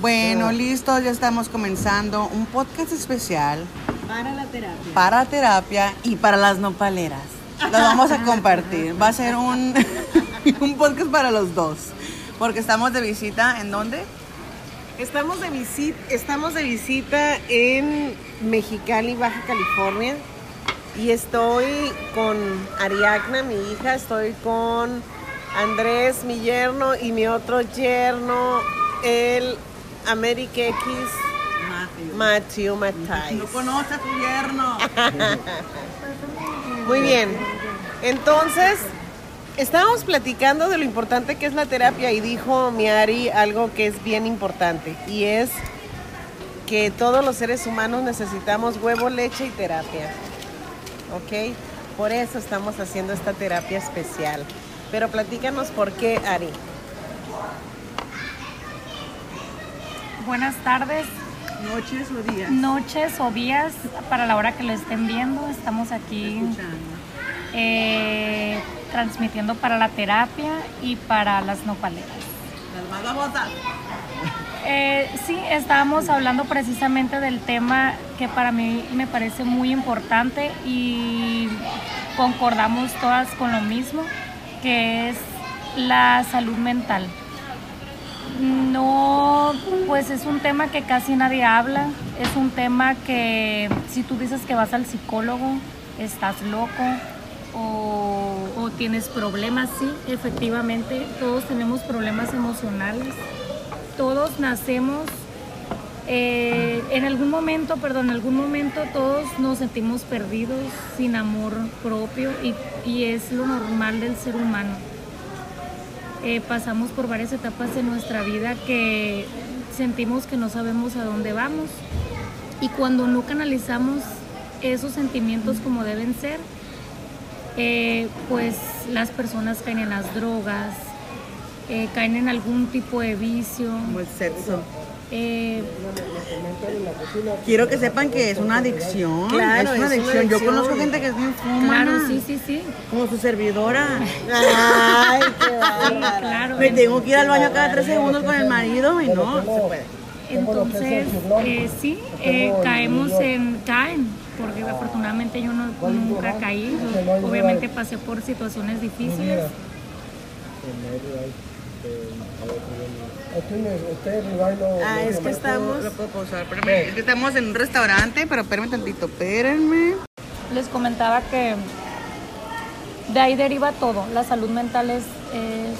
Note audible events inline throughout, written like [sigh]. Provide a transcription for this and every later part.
Bueno, listo, ya estamos comenzando un podcast especial Para la terapia. para terapia y para las nopaleras. Lo vamos a [laughs] compartir. Va a ser un, [laughs] un podcast para los dos. Porque estamos de visita en dónde? Estamos de visita, estamos de visita en Mexicali, Baja California. Y estoy con Ariadna, mi hija, estoy con Andrés, mi yerno, y mi otro yerno, el America X, Matthew Matthijs. No conoce a tu yerno. [laughs] Muy bien. Entonces, estábamos platicando de lo importante que es la terapia y dijo mi Ari algo que es bien importante y es que todos los seres humanos necesitamos huevo, leche y terapia. ¿Ok? Por eso estamos haciendo esta terapia especial. Pero platícanos por qué, Ari. Buenas tardes, Noches o días. noches o días para la hora que lo estén viendo. Estamos aquí eh, transmitiendo para la terapia y para las nopaleras. Las más famosas. Eh, sí, estábamos hablando precisamente del tema que para mí me parece muy importante y concordamos todas con lo mismo, que es la salud mental. No, pues es un tema que casi nadie habla, es un tema que si tú dices que vas al psicólogo, estás loco o, tienes problemas, sí, efectivamente, todos tenemos problemas emocionales, todos nacemos, eh, en algún momento, perdón, en algún momento todos nos sentimos perdidos, sin amor propio y es lo normal del ser humano eh, pasamos por varias etapas de nuestra vida que sentimos que no sabemos a dónde vamos y cuando no canalizamos esos sentimientos como deben ser, eh, pues las personas caen en las drogas, eh, caen en algún tipo de vicio. Como el sexo. Eh, Quiero que sepan que es una adicción. Claro, es una es una adicción. Yo conozco gente que es bien fumana. claro, sí, sí, sí, Como su servidora. [laughs] Ay, qué sí, claro. Me tengo que ir al baño cada tres segundos con el marido y no, se puede. Entonces, eh, sí, eh, caemos en, caen, porque afortunadamente yo no, nunca caí, yo obviamente pasé por situaciones difíciles, Ah, es que estamos. Lo puedo pausar, espérame. Es que estamos en un restaurante, pero espérenme tantito, espérenme. les comentaba que de ahí deriva todo, la salud mental es, es-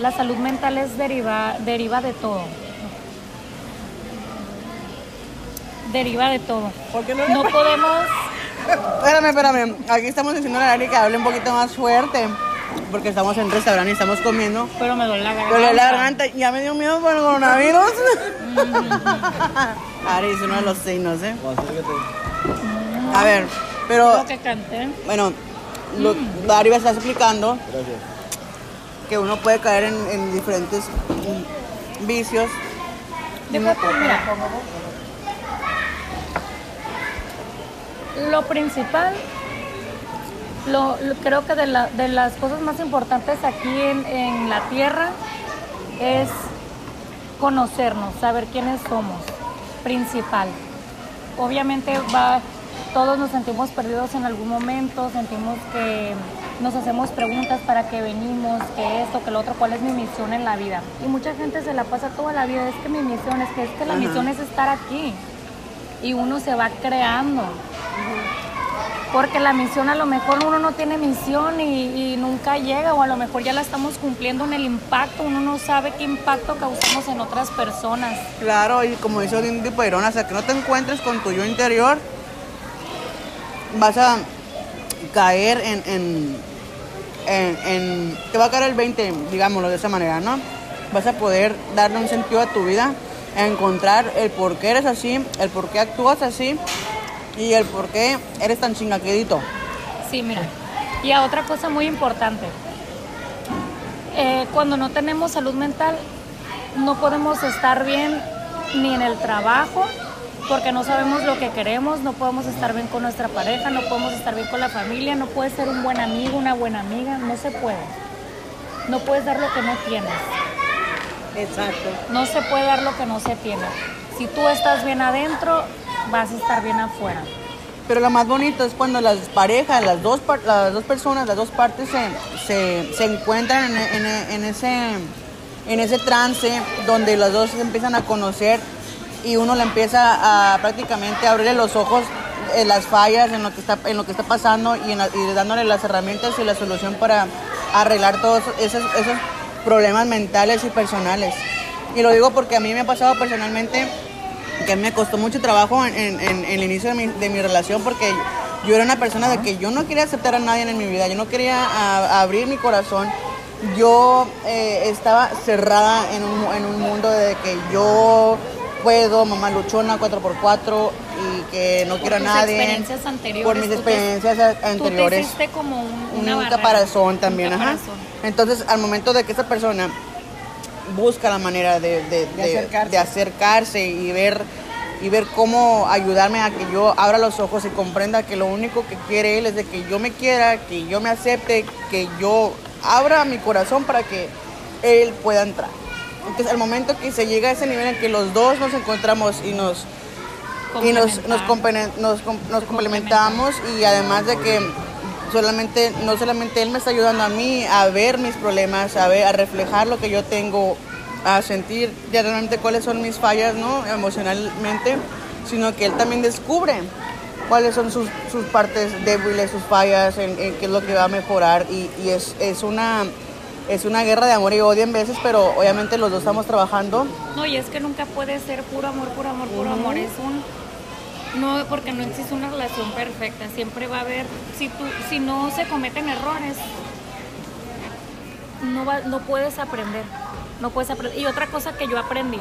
la salud mental es deriva, deriva de todo, deriva de todo, ¿Por qué no le no podemos... Espérame, espérame. Aquí estamos diciendo a Lari que hable un poquito más fuerte. Porque estamos en un restaurante y estamos comiendo. Pero me duele la garganta. Pero la garganta ya me dio miedo por el coronavirus. [laughs] Ari es uno de los signos, ¿eh? A ver, pero Lo que canté. bueno, lo, Dari me está explicando que uno puede caer en, en diferentes vicios. Deja tú, mira. Lo principal, lo, lo- creo que de, la- de las cosas más importantes aquí en, en la tierra es conocernos, saber quiénes somos, principal. Obviamente va, todos nos sentimos perdidos en algún momento, sentimos que nos hacemos preguntas para qué venimos, qué esto, que lo otro, cuál es mi misión en la vida. Y mucha gente se la pasa toda la vida, es que mi misión es que, es que la Ajá. misión es estar aquí. Y uno se va creando. Porque la misión a lo mejor uno no tiene misión y, nunca llega o a lo mejor ya la estamos cumpliendo en el impacto, uno no sabe qué impacto causamos en otras personas. Claro, y como dice Odín Pairón, hasta que no te encuentres con tu yo interior, vas a caer en, en, en, en- Te va a caer el 20, digámoslo de esa manera, ¿no? Vas a poder darle un sentido a tu vida, encontrar el por qué eres así, el por qué actúas así y el por qué eres tan chingaquedito. Sí, mira. Y a otra cosa muy importante. Eh, cuando no tenemos salud mental, no podemos estar bien ni en el trabajo, porque no sabemos lo que queremos, no podemos estar bien con nuestra pareja, no podemos estar bien con la familia, no puedes ser un buen amigo, una buena amiga, no se puede. No puedes dar lo que no tienes. Exacto. No se puede dar lo que no se tiene. Si tú estás bien adentro, vas a estar bien afuera. Pero lo más bonito es cuando las parejas, las dos, las dos personas, las dos partes se, se, se encuentran en, en- en ese, en ese trance donde los dos se empiezan a conocer y uno le empieza a prácticamente abrirle los ojos en las fallas, en lo que está, en lo que está pasando y, en y dándole las herramientas y la solución para arreglar todos esos, esos problemas mentales y personales. Y lo digo porque a mí me ha pasado personalmente que me costó mucho trabajo en, en- en- el inicio de mi, de mi relación porque yo era una persona de que yo no quería aceptar a nadie en mi vida, yo no quería a- abrir mi corazón, yo eh, estaba cerrada en un, en un mundo de que yo puedo, mamá luchona 4x4 y que no Por quiero a nadie. experiencias anteriores, Por mis tú te- experiencias a- Tú te anteriores hiciste como un, un una barrera, caparazón un también, ajá. caparazón. Entonces, al momento de que esa persona busca la manera de, de- de- acercarse. de acercarse y ver y ver cómo ayudarme a que yo abra los ojos y comprenda que lo único que quiere él es de que yo me quiera, que yo me acepte, que yo abra mi corazón para que él pueda entrar. Entonces, al momento que se llega a ese nivel en que los dos nos encontramos y nos y nos, nos, nos complementamos y además de que solamente no solamente él me está ayudando a mí a ver mis problemas, a ver, a reflejar lo que yo tengo, a sentir ya realmente cuáles son mis fallas, ¿no? emocionalmente, sino que él también descubre cuáles son sus, sus partes débiles, sus fallas, en, en qué es lo que va a mejorar y, y es, es una es una guerra de amor y odio en veces, pero obviamente los dos estamos trabajando No, y es que nunca puede ser puro amor, puro amor, puro amor. Es un. No, porque no existe una relación perfecta. Siempre va a haber. Si, tú, si no se cometen errores, no, va- no puedes aprender. No puedes aprender. Y otra cosa que yo aprendí.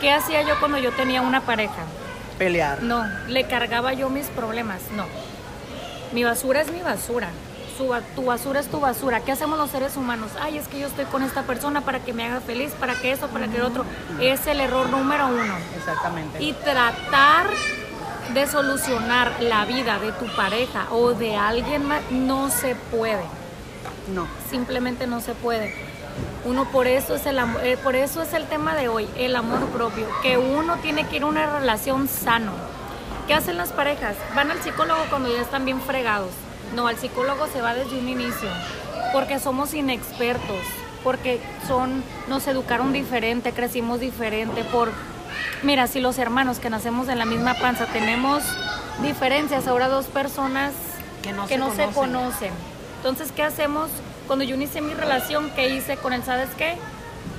¿Qué hacía yo cuando yo tenía una pareja? pelear. No, le cargaba yo mis problemas. No. Mi basura es mi basura. Su ba- tu basura es tu basura. ¿Qué hacemos los seres humanos? Ay, es que yo estoy con esta persona para que me haga feliz, para que eso, para que lo otro. Es el error número uno. Exactamente. Y tratar de solucionar la vida de tu pareja o de alguien más no se puede. no. Simplemente no se puede. Uno por eso es el am- eh, por eso es el tema de hoy, el amor propio, que uno tiene que ir a una relación sano. ¿Qué hacen las parejas? Van al psicólogo cuando ya están bien fregados. No, al psicólogo se va desde un inicio, porque somos inexpertos, porque son nos educaron diferente, crecimos diferente por Mira, si los hermanos que nacemos en la misma panza tenemos diferencias, ahora dos personas Que no que se no se conocen. conocen. Entonces, ¿qué hacemos? Cuando yo inicié mi relación, ¿qué hice con él? ¿Sabes qué?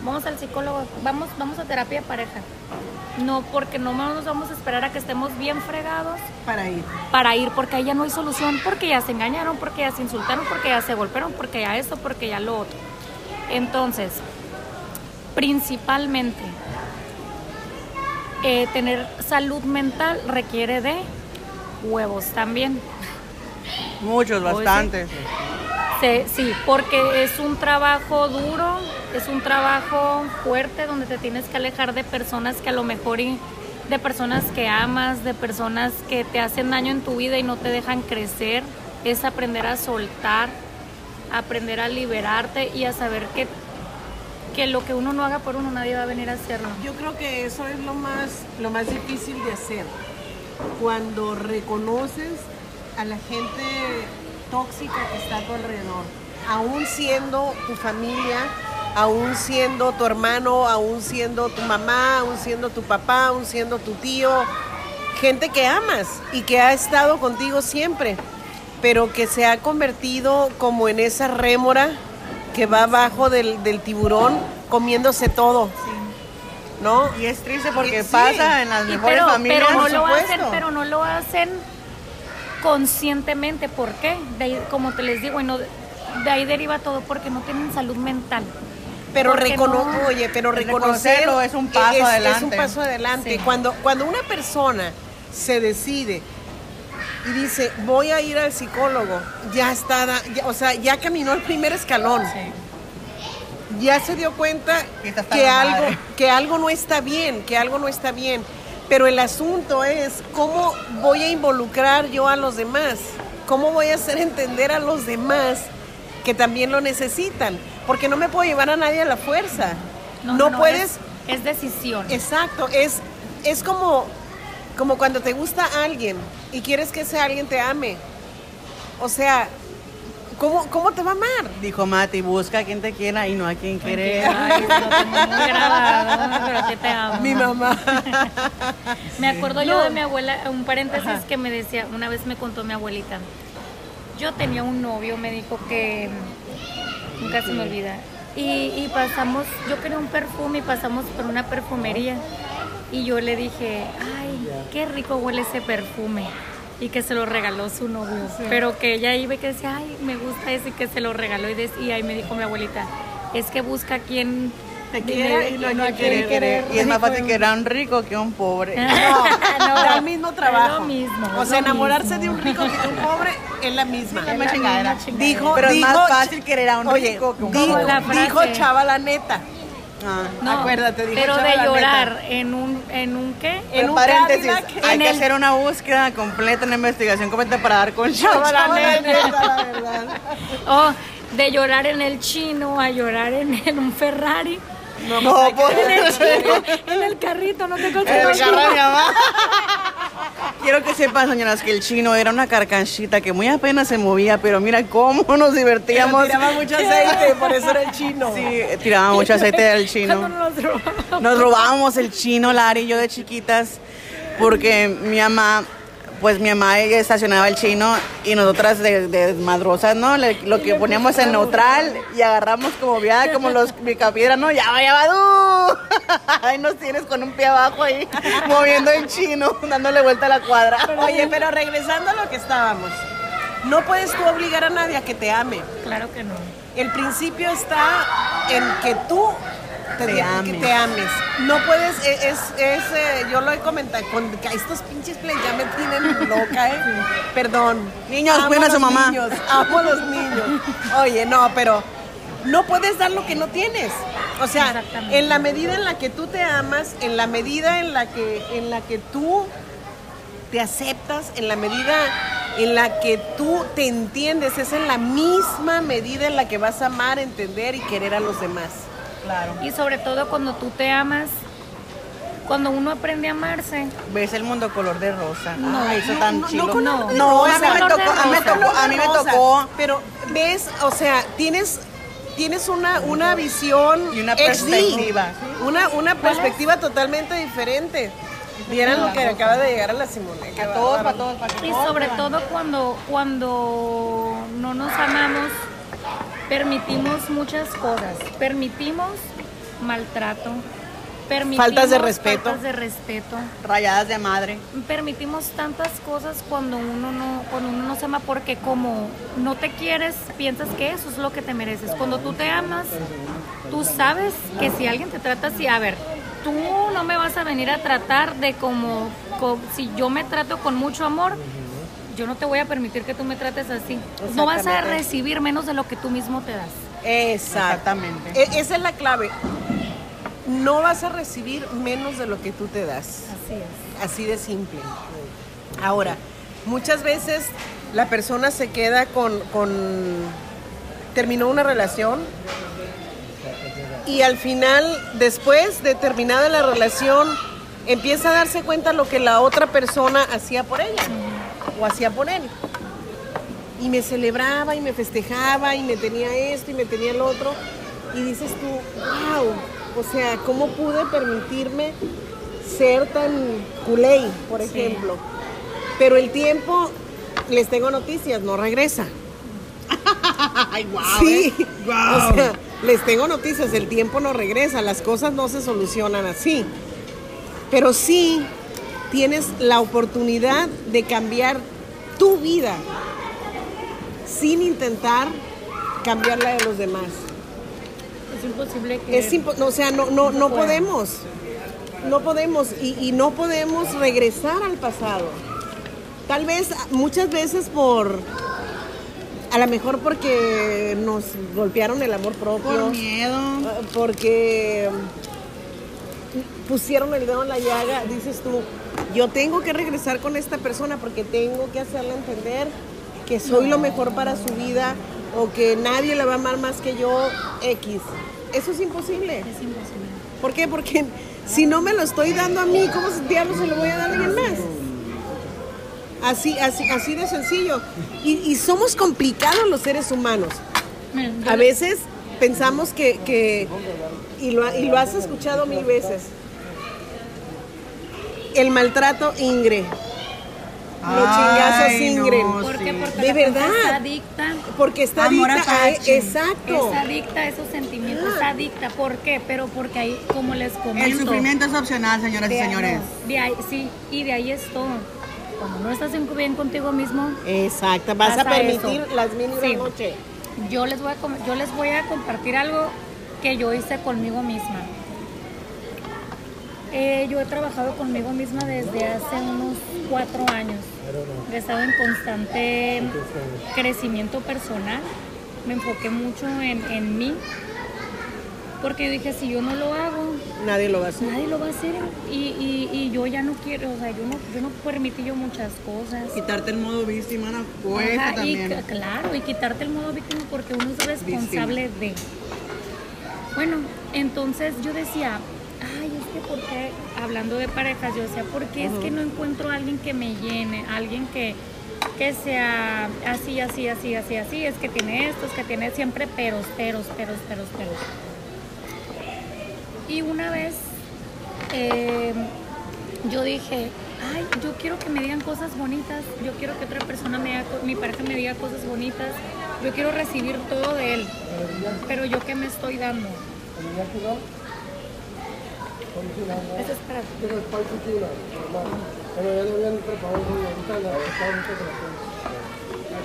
Vamos al psicólogo, vamos, vamos a terapia de pareja. No, porque no nos vamos a esperar a que estemos bien fregados Para ir. para ir, porque ahí ya no hay solución, porque ya se engañaron, porque ya se insultaron, porque ya se golpearon, porque ya esto, porque ya lo otro. Entonces, principalmente, eh, tener salud mental requiere de huevos también. Muchos, sí. bastantes. Sí, sí, porque es un trabajo duro, es un trabajo fuerte donde te tienes que alejar de personas que a lo mejor y de personas que amas, de personas que te hacen daño en tu vida y no te dejan crecer. Es aprender a soltar, aprender a liberarte y a saber que, que lo que uno no haga por uno nadie va a venir a hacerlo. Yo creo que eso es lo más, lo más difícil de hacer. Cuando reconoces a la gente tóxica que está a tu alrededor, aún siendo tu familia, aún siendo tu hermano, aún siendo tu mamá, aún siendo tu papá, aún siendo tu tío, gente que amas y que ha estado contigo siempre, pero que se ha convertido como en esa rémora que va abajo del, del tiburón comiéndose todo. ¿No? Y es triste porque Sí. pasa en las Y mejores pero, familias. pero no por lo hacen, pero no lo hacen conscientemente. ¿Por qué? De ahí, como te les digo, y no- de ahí deriva todo porque no tienen salud mental. Pero recono no- oye, pero reconocerlo es un paso es- Es adelante. un paso adelante. Sí. Cuando, cuando una persona se decide y dice, voy a ir al psicólogo, ya está, ya- o sea, ya caminó el primer escalón. ya se dio cuenta Que algo, madre. que algo no está bien, que algo no está bien. Pero el asunto es cómo voy a involucrar yo a los demás, cómo voy a hacer entender a los demás que también lo necesitan, porque no me puedo llevar a nadie a la fuerza. No, puedes... Es, es decisión. Exacto, es, es como, como cuando te gusta alguien y quieres que ese alguien te ame. O sea, ¿cómo, cómo te va a amar? Dijo Mati, busca a quien te quiera y no a quien quiere. Ay, muy grabado, pero sí te amo. Mi mamá. Me acuerdo yo No. de mi abuela, un paréntesis Ajá. que me decía, una vez me contó mi abuelita, yo tenía un novio, me dijo que, nunca se me olvida, y, y pasamos, yo quería un perfume y pasamos por una perfumería y yo le dije, ay, qué rico huele ese perfume. Y que se lo regaló su novio. Pero que ella iba y que decía, ay, me gusta ese y que se lo regaló. Y, y ahí me dijo mi abuelita, es que busca quien Te quiera y no a quien querer. Y es más fácil que era un rico que un pobre. [laughs] No, No, da el mismo trabajo. es lo mismo, O es sea, lo enamorarse mismo. de un rico que de un pobre es la misma. la misma chingadera. Dijo, Pero es más fácil querer a un oye, rico que un dijo, pobre. Dijo Chava la neta. Ah. No, Acuérdate, dijo pero de llorar en un, en un qué? En un paréntesis, hay en que el- hacer una búsqueda completa, una investigación completa para dar con Chava la neta, la verdad. [laughs] Oh, de llorar en el chino a llorar en, en un Ferrari. No, pues, En el [laughs] chino, en el carrito, no te mamá. [laughs] Quiero que sepan, señoras, que el chino era una carcanchita que muy apenas se movía, pero mira cómo [laughs] nos Pero divertíamos. tiraba mucho aceite, por eso era el chino. Sí, tiraba mucho aceite del chino. Nos robábamos el chino, Lari y yo de chiquitas, porque mi mamá, pues mi mamá ella estacionaba el chino y nosotras de, de madrosas, ¿no? Le- lo que poníamos en neutral y agarramos como viada, como los picapiedra, ¿no? Ya va, ya va, ¡du! [laughs] Ahí nos tienes con un pie abajo ahí, moviendo el chino, dándole vuelta a la cuadra. Oye, pero regresando a lo que estábamos. No puedes tú obligar a nadie a que te ame. Claro que no. El principio está en que tú te, Te que ames. te ames. No puedes, e- es, es, eh, yo lo he comentado, con que estos pinches plays ya me tienen loca, ¿eh? Perdón. Niños, cuiden a su mamá. niños, amo a los niños. Oye, no, pero no puedes dar lo que no tienes. O sea, en la medida en la que tú te amas, en la medida en la que, en la que tú te aceptas, en la medida en la que tú te entiendes, es en la misma medida en la que vas a amar, entender y querer a los demás. Claro. Y sobre todo cuando tú te amas, cuando uno aprende a amarse, Ves el mundo color de rosa. No, Ay, eso No, tan no, chilo. no color No. a mí me tocó, a mí me tocó, a mí me tocó Pero ves, o sea, tienes tienes una, una visión Y una XD, perspectiva. Una, una perspectiva totalmente diferente. Vieran lo que acaba de llegar a la Simone. todos, para todos, para y sobre todo cuando, cuando no nos amamos, permitimos muchas cosas. Permitimos maltrato, permitimos Faltas de respeto. faltas de respeto. rayadas de madre. permitimos tantas cosas cuando uno no cuando uno no se ama porque como no te quieres piensas que eso es lo que te mereces cuando tú te amas tú sabes que si alguien te trata así a ver tú no me vas a venir a tratar de como, co- si yo me trato con mucho amor yo no te voy a permitir que tú me trates así no vas a recibir menos de lo que tú mismo te das Exactamente. Exactamente. E- esa es la clave. No vas a recibir menos de lo que tú te das. así es Así de simple. Ahora, muchas veces la persona se queda con, con- terminó una relación y al final, después de terminada la relación, empieza a darse cuenta lo que la otra persona hacía por ella o hacía por él. Y me celebraba y me festejaba y me tenía esto y me tenía el otro. Y dices tú, wow, o sea, ¿cómo pude permitirme ser tan culé, por Sí. ejemplo? Pero el tiempo, les tengo noticias, no regresa. [laughs] Ay, wow. Sí, o sea, les tengo noticias, el tiempo no regresa, las cosas no se solucionan así. Pero sí tienes la oportunidad de cambiar tu vida sin intentar cambiar la de los demás. es imposible que Es impo- no, o sea, no, no, no podemos. No podemos y, y no podemos regresar al pasado. Tal vez muchas veces por, a lo mejor porque nos golpearon el amor propio, Por miedo. eh, porque pusieron el dedo en la llaga, dices tú, yo tengo que regresar con esta persona porque tengo que hacerle entender que soy lo mejor para su vida o que nadie la va a amar más que yo, X. eso es imposible. Es imposible. ¿Por qué? Porque si no me lo estoy dando a mí, ¿cómo diablos se lo voy a dar a alguien más? Así, así, así de sencillo. Y, y somos complicados los seres humanos. A veces pensamos que, que- y, lo, y lo has escuchado mil veces, el maltrato ingre. Los chingazos Ay, ingren. no, ¿Por qué? Porque De verdad. está adicta. Porque está Amor adicta a- apache. Exacto. Es adicta a esos sentimientos, Ah. es adicta. ¿Por qué? Pero porque ahí, como les comento. El sufrimiento es opcional, señoras y señores. no, de ahí, sí, y de ahí es todo. Como no estás en- bien contigo mismo, Exacto. Vas a permitir eso. las mil Sí. noche. yo les, voy a, yo les voy a compartir algo que yo hice conmigo misma. Eh, yo he trabajado conmigo misma desde hace unos cuatro años. He estado en constante crecimiento personal. Me enfoqué mucho en, en mí. Porque yo dije, si yo no lo hago, Nadie lo va a hacer. nadie lo va a hacer. Y, y, y yo ya no quiero, o sea, yo no, yo no permití yo muchas cosas. Quitarte el modo víctima no cuesta Ajá, también. claro, y quitarte el modo víctima porque uno es responsable de. Bueno, entonces yo decía, ay, es que por qué, hablando de parejas, yo decía, ¿por qué es que no encuentro a alguien que me llene? Alguien que, que sea así, así, así, así, así, es que tiene esto, es que tiene siempre peros, peros, peros, peros, peros. Y una vez eh, yo dije, ay, yo quiero que me digan cosas bonitas, yo quiero que otra persona me diga, mi pareja me diga cosas bonitas, yo quiero recibir todo de él, pero yo qué me estoy dando. Eso es para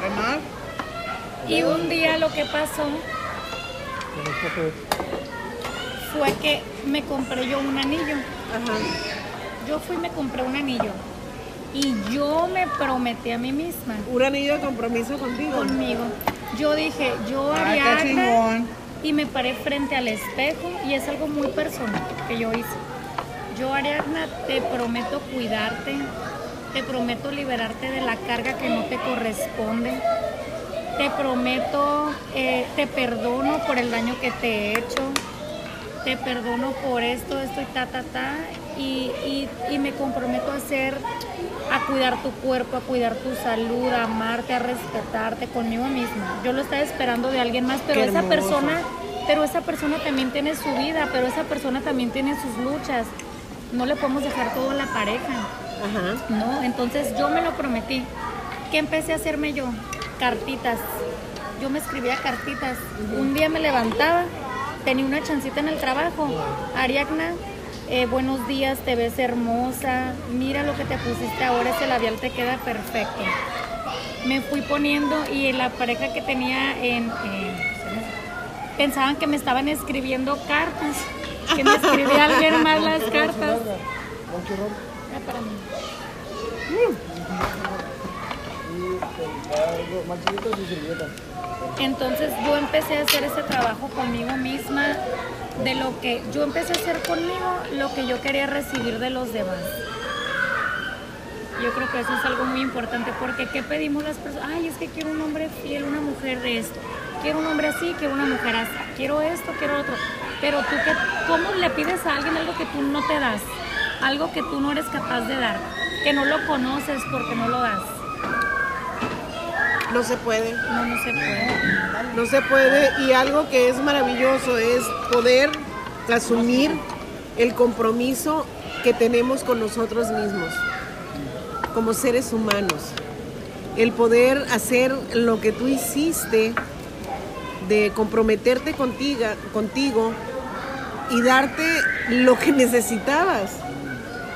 ¿Qué más? Y un día lo que pasó fue que me compré yo un anillo. Ajá. Yo fui y me compré un anillo. Y yo me prometí a mí misma, Un anillo de compromiso contigo. conmigo. Yo dije, yo qué Ariadna. Y me paré frente al espejo y es algo muy personal que yo hice. Yo, Ariadna, te prometo cuidarte, te prometo liberarte de la carga que no te corresponde, te prometo, eh, te perdono por el daño que te he hecho, te perdono por esto, esto y ta, ta, ta, y, y- y me comprometo a hacer, a cuidar tu cuerpo, a cuidar tu salud, a amarte, a respetarte conmigo misma. Yo lo estaba esperando de alguien más, pero esa persona, pero esa persona también tiene su vida, pero esa persona también tiene sus luchas. No le podemos dejar todo a la pareja. Ajá. No, entonces yo me lo prometí. ¿Qué empecé a hacerme yo? Cartitas. Yo me escribía cartitas. Un día me levantaba, tenía una chancita en el trabajo. Ariadna, eh, buenos días, te ves hermosa. Mira lo que te pusiste ahora, ese labial te queda perfecto. Me fui poniendo y la pareja que tenía en... en- pensaban que me estaban escribiendo cartas. Que me escribía alguien más las [laughs] cartas. Era para mí. Entonces yo empecé a hacer ese trabajo conmigo misma, de lo que yo empecé a hacer conmigo, lo que yo quería recibir de los demás. Yo creo que eso es algo muy importante porque ¿qué pedimos las personas? Ay, es que quiero un hombre fiel, una mujer de esto. Quiero un hombre así, quiero una mujer así. Quiero esto, quiero otro. Pero tú, qué, ¿cómo le pides a alguien algo que tú no te das? Algo que tú no eres capaz de dar. Que no lo conoces porque no lo das. No se puede. No, no se puede. No se puede. Y algo que es maravilloso es poder asumir el compromiso que tenemos con nosotros mismos, como seres humanos. El poder hacer lo que tú hiciste, de comprometerte contigo, contigo y darte lo que [laughs] necesitabas,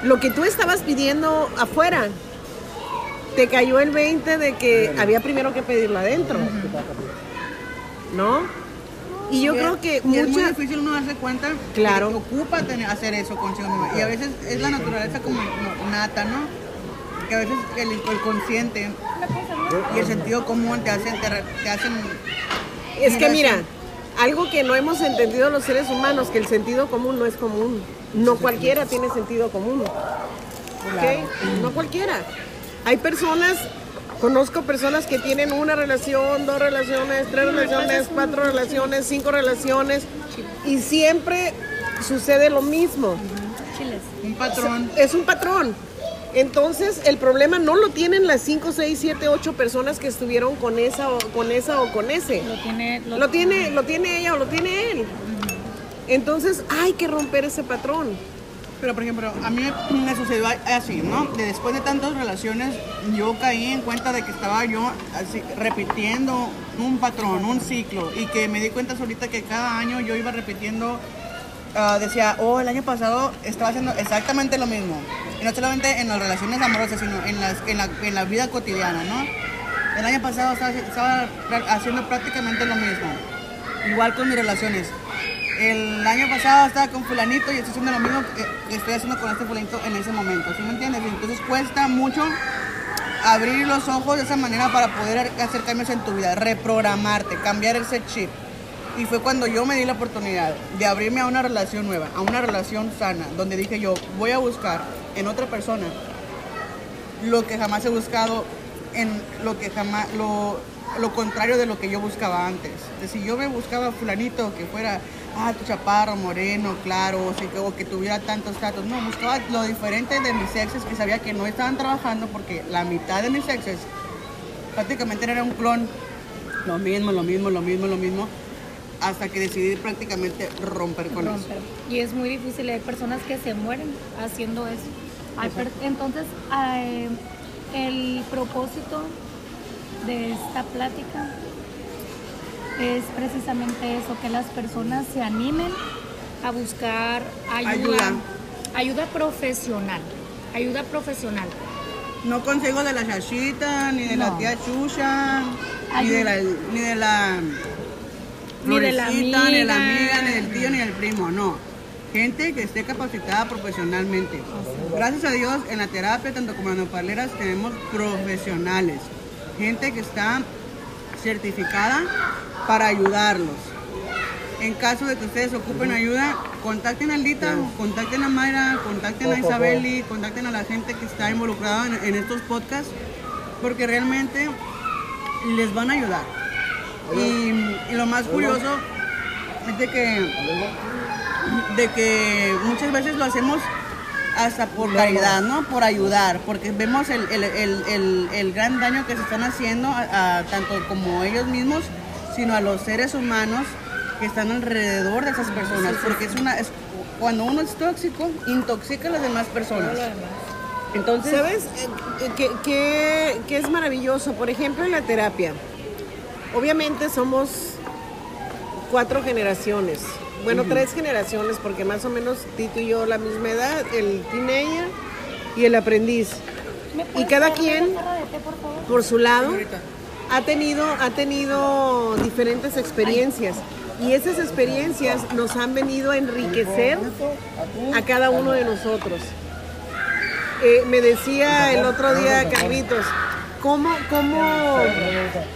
lo que tú estabas pidiendo afuera. Te cayó el 20 de que había primero que pedirlo adentro. ¿No? Y yo Y creo es- que y es muy difícil uno darse cuenta Claro. que ocupa tener, hacer eso consigo mismo. Y a veces es la naturaleza como, nata, ¿no? Que a veces el, el consciente y el sentido común te hacen, te, te hacen Es que Mira, mira, algo que no hemos entendido los seres humanos, que el sentido común no es común. No cualquiera tiene sentido común. ¿Ok? No cualquiera. Hay personas, conozco personas que tienen una relación, dos relaciones, tres relaciones, cuatro relaciones, cinco relaciones, y siempre sucede lo mismo. Chiles. Un patrón. Es un patrón. Entonces, el problema no lo tienen las 5, 6, 7, 8 personas que estuvieron con esa o con esa o con ese. Lo tiene. Lo tiene, lo tiene ella o lo tiene él. Entonces, hay que romper ese patrón. Pero por ejemplo, a mí me sucedió así, ¿no? De después de tantas relaciones, yo caí en cuenta de que estaba yo así, repitiendo un patrón, un ciclo, y que me di cuenta solita que cada año yo iba repitiendo, ah, decía, oh, el año pasado estaba haciendo exactamente lo mismo. Y no solamente en las relaciones amorosas, sino en, las, en, la, en la vida cotidiana, ¿no? El año pasado estaba, estaba haciendo prácticamente lo mismo. Igual con mis relaciones el año pasado estaba con fulanito y estoy haciendo lo mismo que estoy haciendo con este fulanito en ese momento, ¿sí me entiendes? Entonces cuesta mucho abrir los ojos de esa manera para poder hacer cambios en tu vida, reprogramarte, cambiar ese chip. Y fue cuando yo me di la oportunidad de abrirme a una relación nueva, a una relación sana, donde dije yo, voy a buscar en otra persona lo que jamás he buscado, en lo que jamás, lo, lo contrario de lo que yo buscaba antes. si yo me buscaba fulanito que fuera ah, tu chaparro, moreno, claro, o, que, o que tuviera tantos datos. No, buscaba lo diferente de mis exes que sabía que no estaban trabajando porque la mitad de mis exes prácticamente era un clon. Lo mismo, lo mismo, lo mismo, lo mismo. Hasta que decidí prácticamente romper con eso. Y es muy difícil, hay personas que se mueren haciendo eso. entonces, eh, el propósito de esta plática es precisamente eso, que las personas se animen a buscar ayuda, ayuda, profesional, ayuda profesional. No consigo de la chachita, ni de la tía Chucha, ni de la, ni de la ni de la amiga, ni de la amiga, ni del tío, ni del primo, no. Gente que esté capacitada profesionalmente. Gracias a Dios, en la terapia, tanto como en las nopaleras, tenemos profesionales. Gente que está certificada para ayudarlos. En caso de que ustedes ocupen ayuda, contacten a Aldita, contacten a Mayra, contacten a Isabeli, contacten a la gente que está involucrada en, estos podcasts, porque realmente les van a ayudar. Y, lo más curioso es de que, de que muchas veces lo hacemos hasta por caridad, ¿no? Por ayudar, porque vemos el, gran daño que se están haciendo, tanto como ellos mismos, sino a los seres humanos que están alrededor de esas personas, porque es una, es, cuando uno es tóxico, intoxica a las demás personas. Entonces, ¿sabes eh, qué, qué es maravilloso? Por ejemplo, en la terapia, obviamente somos cuatro generaciones, bueno, tres generaciones, porque más o menos Tito y yo la misma edad, el teenager y el aprendiz. Y cada quien, por su lado, ha tenido, ha tenido diferentes experiencias y esas experiencias nos han venido a enriquecer a cada uno de nosotros. Eh, me decía el otro día Carlitos, ¿cómo, cómo,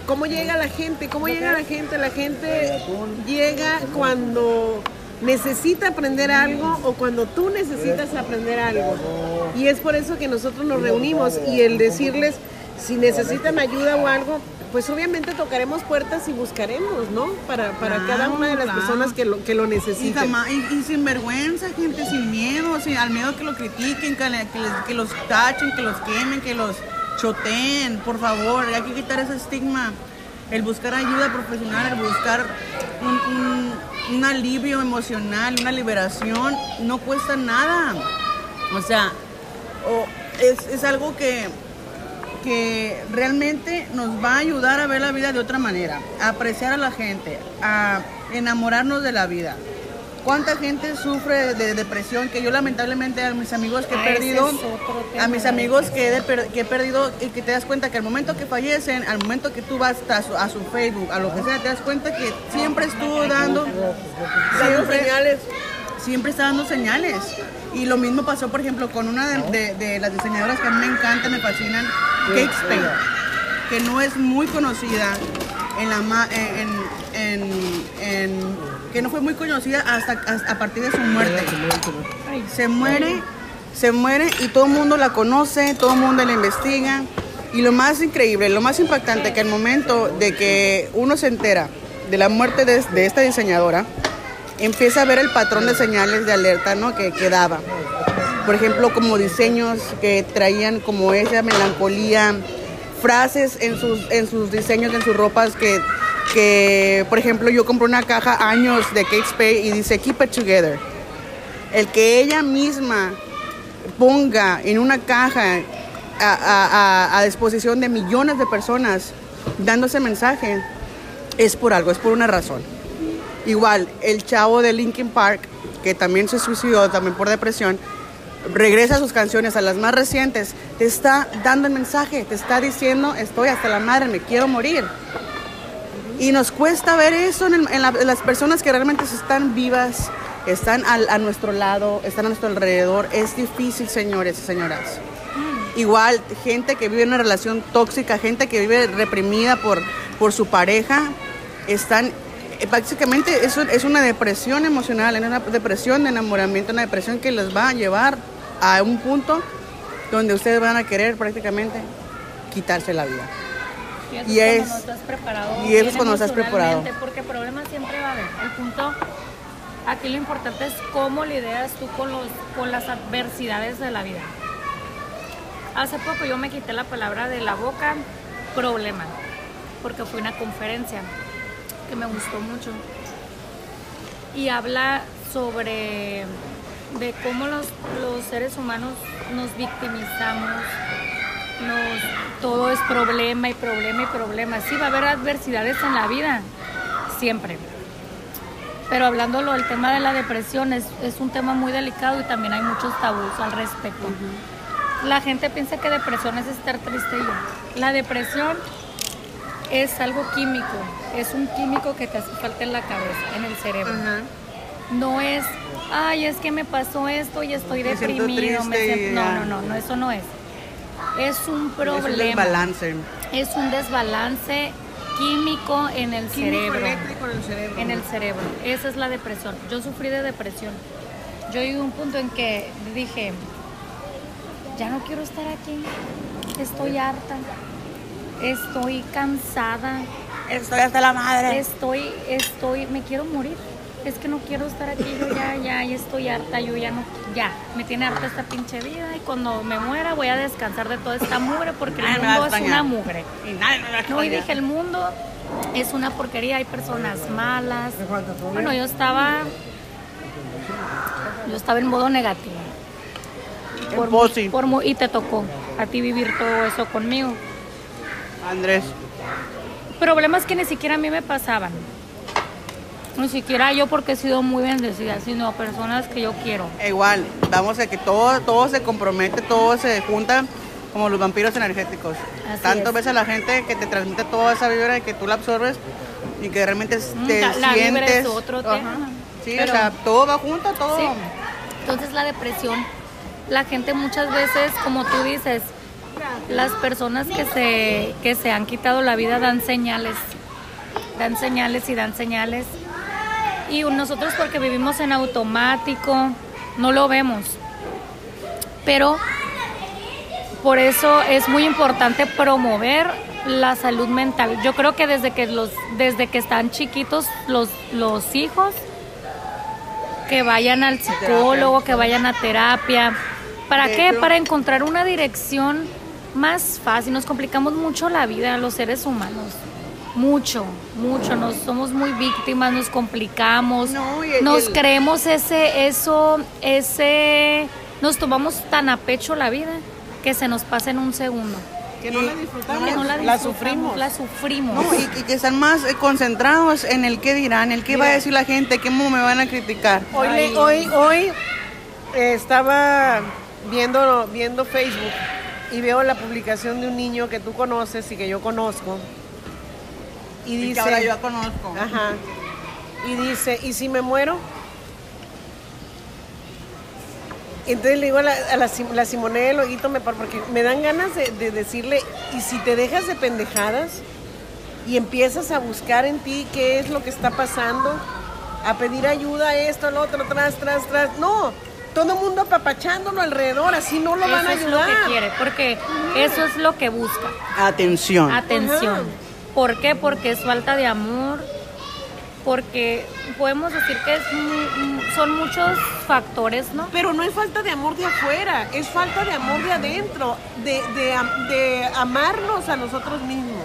¿cómo llega la gente? ¿Cómo llega la gente? La gente llega cuando necesita aprender algo o cuando tú necesitas aprender algo. Y es por eso que nosotros nos reunimos y el decirles si necesitan ayuda o algo, pues obviamente tocaremos puertas y buscaremos, ¿no? Para, para cada una de las personas que lo, que lo necesiten. Y, sin vergüenza, gente, sin miedo, sin, al miedo que lo critiquen, que, los tachen, que los quemen, que los choteen, por favor, hay que quitar ese estigma. El buscar ayuda profesional, el buscar un, alivio emocional, una liberación, no cuesta nada. O sea, es, es algo que que realmente nos va a ayudar a ver la vida de otra manera, a apreciar a la gente, a enamorarnos de la vida. ¿Cuánta gente sufre de depresión? Que yo lamentablemente a mis amigos que he ah, perdido, a mis amigos que he, que he perdido y que te das cuenta que al momento que fallecen, al momento que tú vas a su, a su Facebook, a lo que sea, te das cuenta que siempre estuvo dando, siempre, señales. Siempre está dando señales. Y lo mismo pasó, por ejemplo, con una de, las diseñadoras que a mí me encantan, me fascinan, Kate Spade, que no es muy conocida en la en, que no fue muy conocida hasta, a partir de su muerte. Se muere, se muere y todo el mundo la conoce, todo el mundo la investiga. Y lo más increíble, lo más impactante, que el momento de que uno se entera de la muerte de, de esta diseñadora, empieza a ver el patrón de señales de alerta, ¿no? Que, que daba. Por ejemplo, como diseños que traían como esa melancolía, frases en sus, en sus diseños, en sus ropas que, que, por ejemplo, yo compré una caja años de Kate Spade y dice Keep it together. El que ella misma ponga en una caja a, a- a- disposición de millones de personas dando ese mensaje es por algo, es por una razón. Igual, el chavo de Linkin Park, que también se suicidó, también por depresión, regresa sus canciones, a las más recientes, te está dando el mensaje, te está diciendo, estoy hasta la madre, me quiero morir. Y nos cuesta ver eso en, el- en la- en las personas que realmente están vivas, están al- a nuestro lado, están a nuestro alrededor. Es difícil, señores y señoras. Igual, gente que vive en una relación tóxica, gente que vive reprimida por, por su pareja, están, eh, básicamente eso es una depresión emocional, es una depresión de enamoramiento, una depresión que les va a llevar a un punto donde ustedes van a querer prácticamente quitarse la vida. Y es cuando no estás preparado. y eso es cuando estás preparado. Porque problemas siempre va a haber. El punto, aquí lo importante es cómo lidias tú con, los, con las adversidades de la vida. Hace poco yo me quité la palabra de la boca, problema, porque fue una conferencia que me gustó mucho. Y habla sobre de cómo los, los seres humanos nos victimizamos, nos, todo es problema y problema y problema. Sí, va a haber adversidades en la vida, siempre. Pero hablándolo del tema de la depresión, es, es un tema muy delicado y también hay muchos tabús al respecto. La gente piensa que depresión es estar triste y. La depresión es algo químico, es un químico que te hace falta en la cabeza, en el cerebro. No es, ay, es que me pasó esto y estoy Me deprimido. me y siento-". No, no, no, no, eso no es. Es un Es problema. un desbalance. Es un desbalance químico en el Químico cerebro. eléctrico en el cerebro. En el cerebro. Esa es la depresión. Yo sufrí de depresión. Yo llegué a un punto en que dije, ya no quiero estar aquí. Estoy harta. Estoy cansada. Estoy hasta la madre. Estoy, estoy, me quiero morir. Es que no quiero estar aquí, yo ya, ya, ya estoy harta, yo ya no, ya, me tiene harta esta pinche vida y cuando me muera voy a descansar de toda esta mugre porque el mundo es una mugre. Y nadie me va a No, y dije, el mundo es una porquería, hay personas malas. Bueno, yo estaba, yo estaba en modo negativo. Por mu- y te tocó a ti vivir todo eso conmigo. Andrés. Problemas que ni siquiera a mí me pasaban. Ni siquiera yo porque he sido muy bendecida, sino personas que yo quiero. Igual, vamos a que todo, todo se compromete, todo se junta como los vampiros energéticos. Así Tanto es. ves a la gente que te transmite toda esa vibra y que tú la absorbes y que realmente Mm, te la- la vibra es sientes. otro Ajá. tema. Sí, Pero- o sea, todo va junto, todo. Sí. Entonces la depresión, la gente muchas veces, como tú dices, las personas que se, que se han quitado la vida dan señales, dan señales y dan señales. Y nosotros porque vivimos en automático, no lo vemos. Pero por eso es muy importante promover la salud mental. Yo creo que desde que los, desde que están chiquitos los, los hijos, que vayan al psicólogo, que vayan a terapia. ¿Para qué? Para encontrar una dirección más fácil. Nos complicamos mucho la vida los seres humanos. Mucho, mucho. Nos somos muy víctimas, nos complicamos, No, y el- nos el- creemos ese, eso, ese, nos tomamos tan a pecho la vida que se nos pasa en un segundo. Que no la disfrutamos. Que no la, sufrimos. La sufrimos. No, y, y que están más eh, concentrados en el qué dirán, el qué va a decir la gente, cómo me van a criticar. Hoy, le- hoy, hoy eh, estaba viendo, viendo Facebook y veo la publicación de un niño que tú conoces y que yo conozco. Y Y que dice, ahora yo conozco. ajá, y dice, ¿y si me muero? Entonces le digo a la, a la, Sim- la Simone del Hoguito, me porque me dan ganas de, de decirle, ¿y si te dejas de pendejadas y empiezas a buscar en ti qué es lo que está pasando? A pedir ayuda, esto, lo otro, tras, tras, tras. No, todo el mundo apapachándolo alrededor, así no lo van a eso es lo ayudar. que quiere, porque eso es lo que busca. Atención. Atención. Ajá. ¿Por qué? Porque es falta de amor, porque podemos decir que son muchos factores, ¿no? Pero no es falta de amor de afuera, es falta de amor de adentro, de, de de amarnos a nosotros mismos.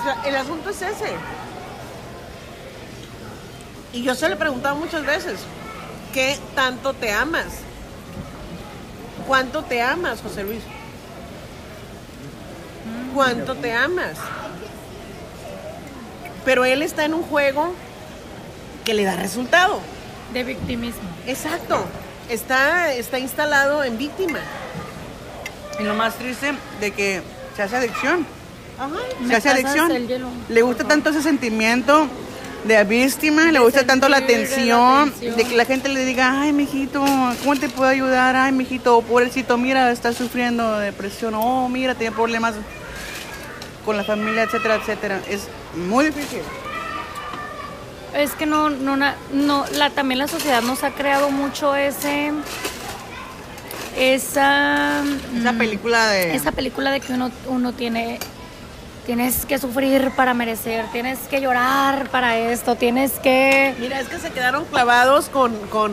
O sea, el asunto es ese. Y yo se lo he preguntado muchas veces, ¿qué tanto te amas? ¿Cuánto te amas, José Luis? ¿Cuánto te amas? Pero él está en un juego que le da resultado. De victimismo. Exacto. Está, está instalado en víctima. Y lo más triste de que se hace adicción. Ajá. Se ¿Me hace adicción. Le gusta tanto ese sentimiento de víctima, le gusta tanto la sentir la atención, atención. de que la gente le diga, ay, mijito, ¿cómo te puedo ayudar? Ay, mijito, pobrecito, mira, está sufriendo de depresión, oh, mira, tiene problemas con la familia, etcétera, etcétera. Es muy difícil. Es que no, no, no, la, también la sociedad nos ha creado mucho ese, esa, Esa mm, película de... esa película de que uno, uno tiene, tienes que sufrir para merecer, tienes que llorar para esto, tienes que, Mira, es que se quedaron clavados con, con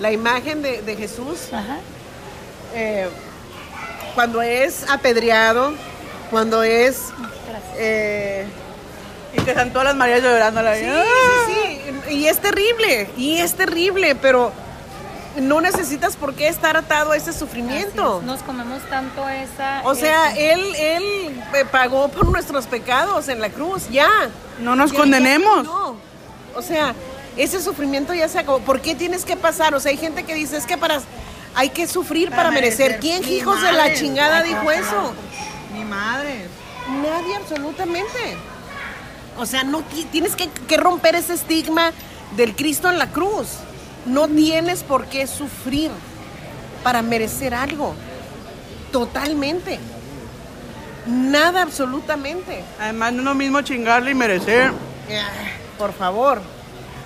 la imagen de, de Jesús ajá, eh, cuando es apedreado, cuando es... eh, Y que están todas las Marías llorando a la sí, sí, sí, y es terrible, y es terrible, pero no necesitas por qué estar atado a ese sufrimiento. Es, Nos comemos tanto esa. O sea, eso. él, él eh, pagó por nuestros pecados en la cruz, ya. No nos Ya, condenemos. ya, no. O sea, ese sufrimiento ya se acabó. ¿Por qué tienes que pasar? O sea, hay gente que dice, es que para hay que sufrir para, Para merecer. merecer. ¿Quién hijos de la chingada dijo eso? Madres. Nadie absolutamente. O sea, no ti- tienes que, que romper ese estigma del Cristo en la cruz. No tienes por qué sufrir para merecer algo. Totalmente. Nada absolutamente. Además, no es lo mismo chingarle y merecer. Ah, Por favor.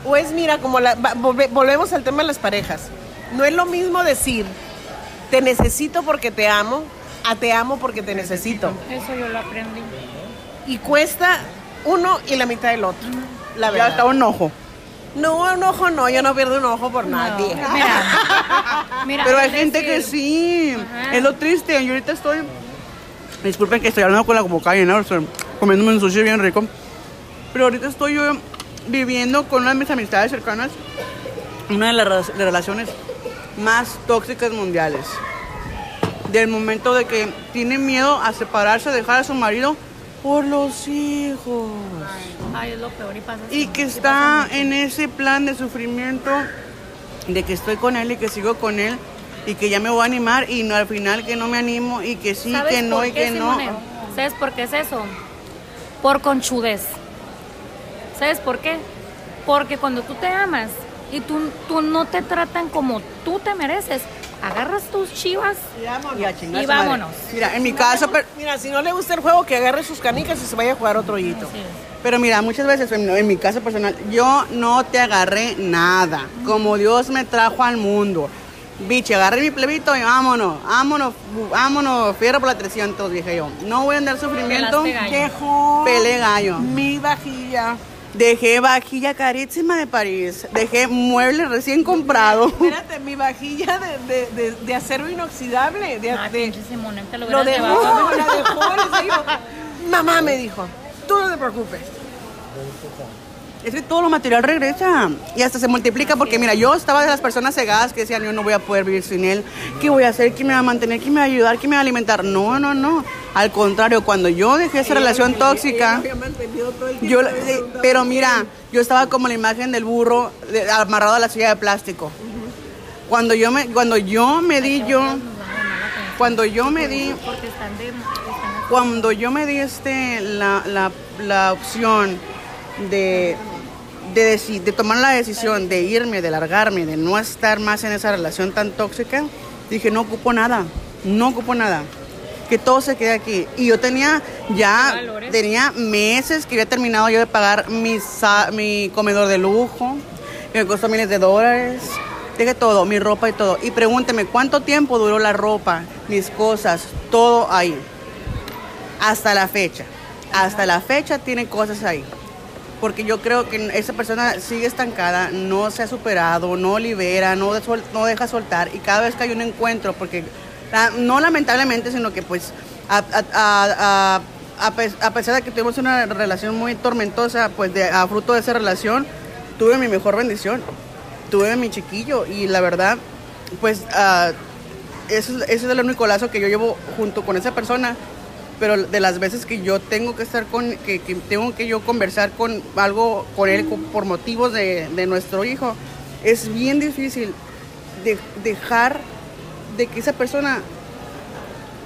O es, mira, como la, volvemos al tema de las parejas. No es lo mismo decir, te necesito porque te amo, a te amo porque te necesito. Eso yo lo aprendí. Y cuesta uno y la mitad del otro. La Ya verdad. está un ojo. No, un ojo no, yo no pierdo un ojo por nadie. No, mira, [laughs] mira, Pero hay gente que sí. Ajá. Es lo triste. Yo ahorita estoy. Disculpen que estoy hablando con la boca llena, estoy comiéndome un sushi bien rico. Pero ahorita estoy yo viviendo con una de mis amistades cercanas una de las relaciones más tóxicas mundiales. Del momento de que tiene miedo a separarse, dejar a su marido por los hijos. Ay, es lo peor y pasa. Y que está en ese plan de sufrimiento de que estoy con él y que sigo con él y que ya me voy a animar y no al final que no me animo y que sí, ¿Sabes que no y que no. ¿Sabes por qué es eso? Por conchudez. ¿Sabes por qué? Porque cuando tú te amas y tú, tú no te tratan como tú te mereces, agarras tus chivas Y vámonos. Y, a chingar Y vámonos. Mira, en mi caso, pero, Mira, si no le gusta el juego, que agarre sus canicas y se vaya a jugar otro hoyito. Pero mira, muchas veces en, en mi caso personal, yo no te agarré nada. Como Dios me trajo al mundo. Biche, agarré mi plebito y vámonos, vámonos, vámonos, fierro por la 300, dije yo. No voy a andar sufrimiento. Pelaste gallo. Dejó Pele gallo. mi vajilla. Dejé vajilla carísima de París. Dejé muebles recién comprados. [laughs] Espérate, mi vajilla de, de, de, de acero inoxidable. De, te lo lo dejó, llevado. la dejó. [laughs] Mamá me dijo, tú no te preocupes. Es que todo lo material regresa y hasta se multiplica porque mira, yo estaba de las personas cegadas que decían yo no voy a poder vivir sin él, ¿qué voy a hacer? ¿Quién me va a mantener? ¿Quién me va a ayudar? ¿Quién me va a alimentar? No, no, no. Al contrario, cuando yo dejé esa relación tóxica, me yo, eh, pero mira, yo estaba como la imagen del burro de- amarrado a la silla de plástico. Cuando yo me, cuando yo me di yo, cuando yo me di cuando yo me di este la, la, la opción de de, de tomar la decisión de irme, de largarme, de no estar más en esa relación tan tóxica, dije no ocupo nada, no ocupo nada, que todo se quede aquí. Y yo tenía ya, valores. tenía meses que había terminado yo de pagar mi, mi comedor de lujo, que me costó miles de dólares. Dejé todo, mi ropa y todo. Y pregúnteme, ¿cuánto tiempo duró la ropa, mis cosas, todo ahí? hasta la fecha. hasta la fecha tiene cosas ahí. Porque yo creo que esa persona sigue estancada, no se ha superado, no libera, no, no deja soltar. Y cada vez que hay un encuentro, porque no lamentablemente, sino que pues a, a- a- a- a pes- a pesar de que tuvimos una relación muy tormentosa, pues de, a fruto de esa relación, tuve mi mejor bendición. Tuve mi chiquillo y la verdad, pues es- ese es el único lazo que yo llevo junto con esa persona. Pero de las veces que yo tengo que estar con, que, que tengo que yo conversar con algo con él por motivos de, de nuestro hijo, es bien difícil de- dejar de que esa persona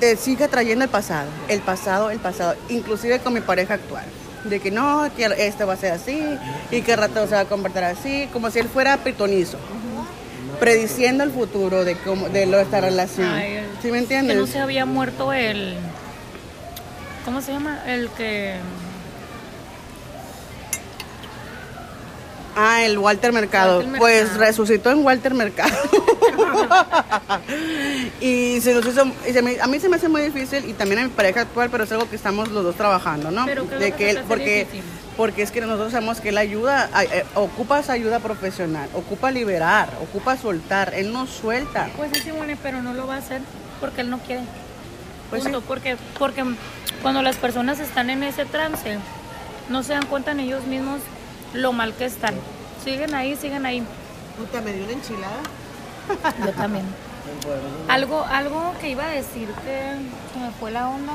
te siga trayendo el pasado, el pasado, el pasado, inclusive con mi pareja actual. De que no, que este va a ser así y que rato se va a convertir así, como si él fuera pitonizo, prediciendo el futuro de, cómo, de nuestra relación. Ay, ¿Sí me Que entiendes? no se había muerto el. ¿Cómo se llama? El que. Ah, el Walter Mercado. Walter Pues resucitó en Walter Mercado. [laughs] y se nos hizo, y se me- a mí se me hace muy difícil y también a mi pareja actual, pero es algo que estamos los dos trabajando, ¿no? Pero ¿qué es de que él, porque, difícil? porque es que nosotros sabemos que él ayuda, a- eh, ocupa esa ayuda profesional, ocupa liberar, ocupa soltar, él no suelta. Pues sí, Simone, pero no lo va a hacer porque él no quiere. Pues Punto, sí. porque, porque cuando las personas están en ese trance, no se dan cuenta en ellos mismos lo mal que están. Siguen ahí, siguen ahí. Puta, me dio una enchilada. Yo también. Algo, algo que iba a decir que se me fue la onda.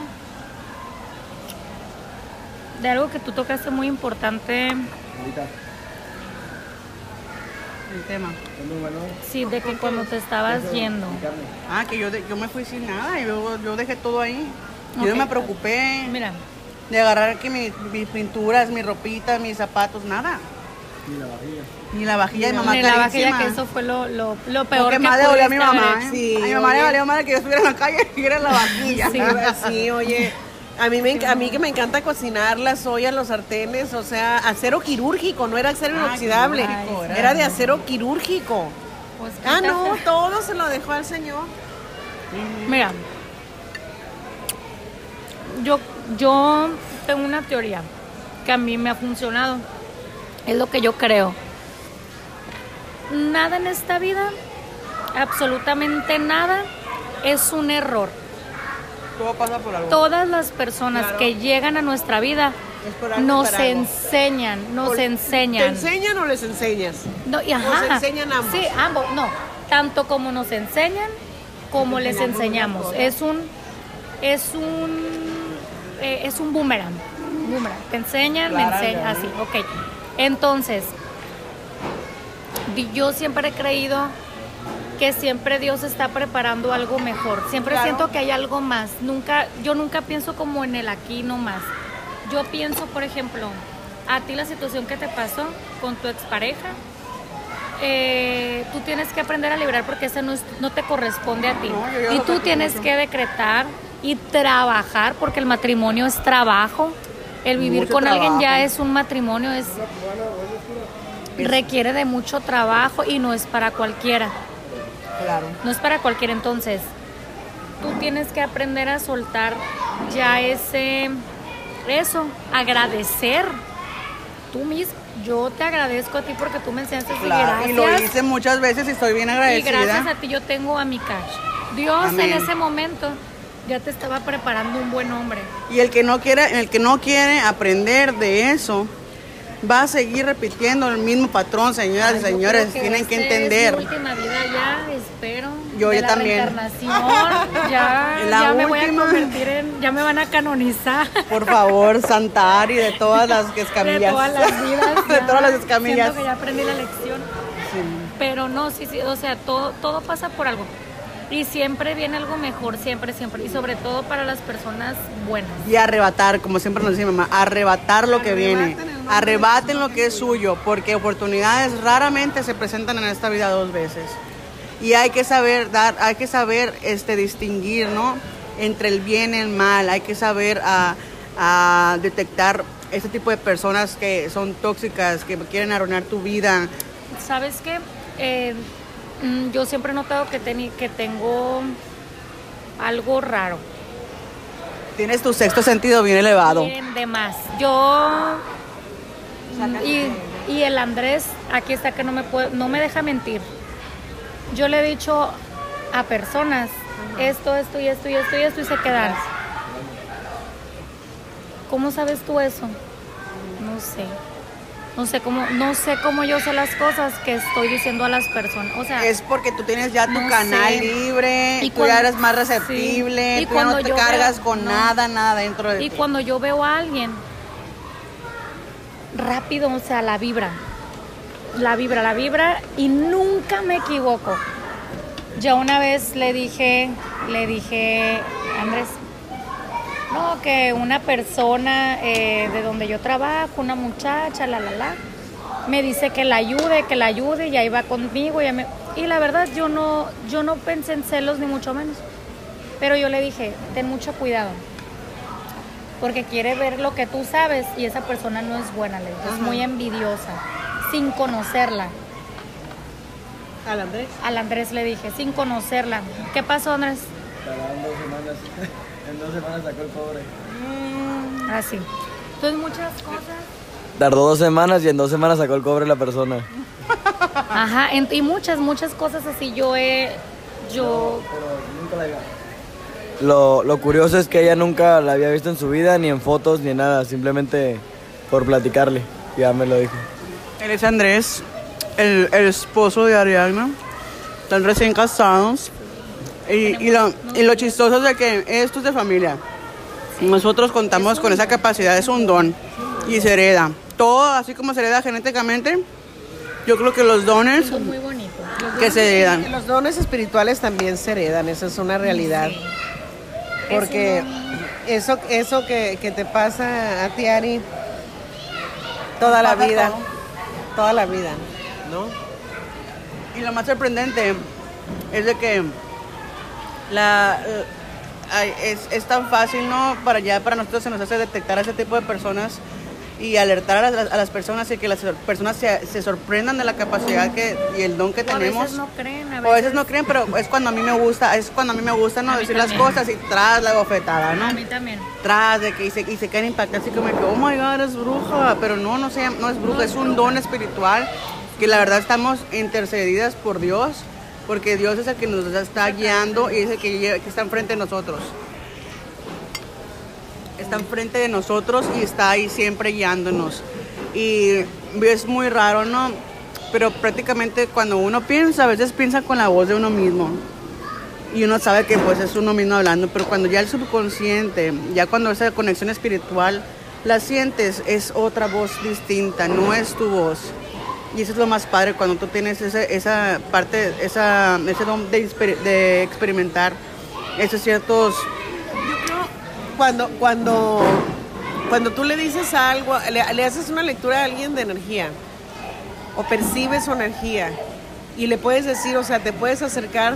De algo que tú tocaste muy importante, El tema. sí, de que cuando te estabas yendo. Ah, que yo, de- yo me fui sin nada, yo, yo dejé todo ahí. Yo no me preocupé Mira, de agarrar aquí mi- mis pinturas, mi ropita, mis zapatos, nada. Ni la vajilla de mamá ni la vajilla que eso fue lo, lo, lo peor que que más le dolió a mi mamá. ¿eh? Sí, a mi mamá le oye. valió madre que yo estuviera en la calle y era la vajilla. Sí. [laughs] Sí, oye. A mí, me, a mí que me encanta cocinar las ollas, los sartenes, o sea, acero quirúrgico, no era acero Ah, inoxidable, era. era. de acero quirúrgico. Pues, Ah, no, todo se lo dejó al señor. Mira, yo, yo tengo una teoría que a mí me ha funcionado. Es lo que yo creo. Nada en esta vida, absolutamente nada, es un error. Todo pasa por algo. Todas las personas Claro. que llegan a nuestra vida nos enseñan, nos Por- enseñan. ¿Te enseñan o les enseñas? No, y ajá. enseñan ambos. Sí, ambos, no. Tanto como nos enseñan, como les enseñamos. Es un, es un, eh, es un boomerang. Boomerang. Te enseñan, me enseñan, así, ok. Entonces, yo siempre he creído que siempre Dios está preparando algo mejor. Siempre Claro. siento que hay algo más. Nunca, yo nunca pienso como en el aquí no más. Yo pienso, por ejemplo, a ti la situación que te pasó con tu expareja, eh, tú tienes que aprender a liberar porque ese no, es- no te corresponde a ti. No, y tú tienes que decretar y trabajar porque el matrimonio es trabajo. El vivir Mucho con alguien ya es un matrimonio, es requiere de mucho trabajo y no es para cualquiera. Claro. No es para cualquiera. Entonces, tú tienes que aprender a soltar ya ese, eso, agradecer. Tú mismo, yo te agradezco a ti porque tú me enseñaste a decir Claro. Y lo gracias. hice muchas veces y estoy bien Y agradecida. gracias a ti yo tengo a mi cash. Dios Amén. en ese momento ya te estaba preparando un buen hombre. Y el que no quiere, el que no quiere aprender de eso, va a seguir repitiendo el mismo patrón, señoras Ay, y señores. Tienen que esta entender. Es mi última vida ya, espero. Yo- la también. [laughs] ya, La ya me voy a convertir en, ya me van a canonizar. Por favor, [laughs] Santari de todas las escamillas. [laughs] De todas las vidas. de ya. todas las escamillas. Siento que ya aprendí la lección. Pero no, sí, sí, o sea, todo, todo pasa por algo. Y siempre viene algo mejor, siempre, siempre. Y sobre todo para las personas buenas. Y arrebatar, como siempre nos dice mamá, arrebatar lo que viene. Arrebaten lo que es suyo, porque oportunidades raramente se presentan en esta vida dos veces. Y hay que saber dar, hay que saber este distinguir, ¿no? Entre el bien y el mal. Hay que saber a, a detectar este tipo de personas que son tóxicas, que quieren arruinar tu vida. ¿Sabes qué? Eh, yo siempre he notado que, teni- que tengo algo raro. Tienes tu sexto sentido bien elevado. Bien, de más. Yo y, y el Andrés, aquí está que no me puede, no me deja mentir. Yo le he dicho a personas esto, esto y esto y esto y esto y se quedan. ¿Cómo sabes tú eso? No sé. No sé cómo, no sé cómo yo sé las cosas que estoy diciendo a las personas. O sea, Es porque tú tienes ya tu No canal sé. libre, Y tú ya cuando- eres más sí. receptible, Y tú ya no cuando te cargas veo- con no. nada, nada dentro de Y ti. cuando yo veo a alguien, rápido, o sea, la vibra. La vibra, la vibra y nunca me equivoco. Ya una vez le dije, le dije, Andrés, no, que una persona eh, de donde yo trabajo, una muchacha, la, la, la, me dice que la ayude, que la ayude y ahí va conmigo. Y, me- y la verdad yo no, yo no pensé en celos ni mucho menos. Pero yo le dije, ten mucho cuidado porque quiere ver lo que tú sabes y esa persona no es buena, le dije, es muy envidiosa, sin conocerla. Al Andrés. Al Andrés le dije, sin conocerla. ¿Qué pasó, Andrés? Tardaron dos semanas. [laughs] en dos semanas sacó el cobre. Así. Entonces muchas cosas. Tardó dos semanas y en dos semanas sacó el cobre la persona. [laughs] Ajá, en- y muchas, muchas cosas así yo he, yo, Pero nunca la iba. Lo, lo curioso es que ella nunca la había visto en su vida, ni en fotos, ni en nada. Simplemente por platicarle. Ya me lo dijo. Él es Andrés, el, el esposo de Ariadna. Están recién casados. Y, y lo, y lo chistoso es de que esto es de familia. Nosotros contamos con esa capacidad, es un don. Y se hereda. Todo así como se hereda genéticamente. Yo creo que los dones es muy bonito. que se heredan. Los dones espirituales también se heredan, esa es una realidad. Sí. Porque Es eso, eso que, que te pasa a ti, Ari, toda la vida, todo. toda la vida, ¿no? Y lo más sorprendente es de que la, eh, es, es tan fácil, ¿no? Para ya para nosotros se nos hace detectar a ese tipo de personas y alertar a las, a las personas y que las personas se, se sorprendan de la capacidad que, y el don que o a tenemos. veces no creen, a O veces, a veces no creen, pero es cuando a mí me gusta, es cuando a mí me gusta no A decir las cosas y tras la bofetada, ¿no? A mí también. tras de que y se, y se quedan impactados así como que, oh my god, es bruja, pero no, no, se llama- no es bruja, es un don espiritual que la verdad estamos intercedidas por Dios, porque Dios es el que nos está guiando y es el que, que está enfrente de nosotros. Está enfrente de nosotros y está ahí siempre guiándonos. Y es muy raro, ¿no? Pero prácticamente cuando uno piensa, a veces piensa con la voz de uno mismo y uno sabe que pues es uno mismo hablando, pero cuando ya el subconsciente, ya cuando esa conexión espiritual la sientes, es otra voz distinta, no es tu voz. Y eso es lo más padre cuando tú tienes ese- esa parte, esa, ese don de, de experimentar esos ciertos... Cuando, cuando, cuando tú le dices algo, le, le haces una lectura a alguien de energía, o percibes su energía, y le puedes decir, o sea, te puedes acercar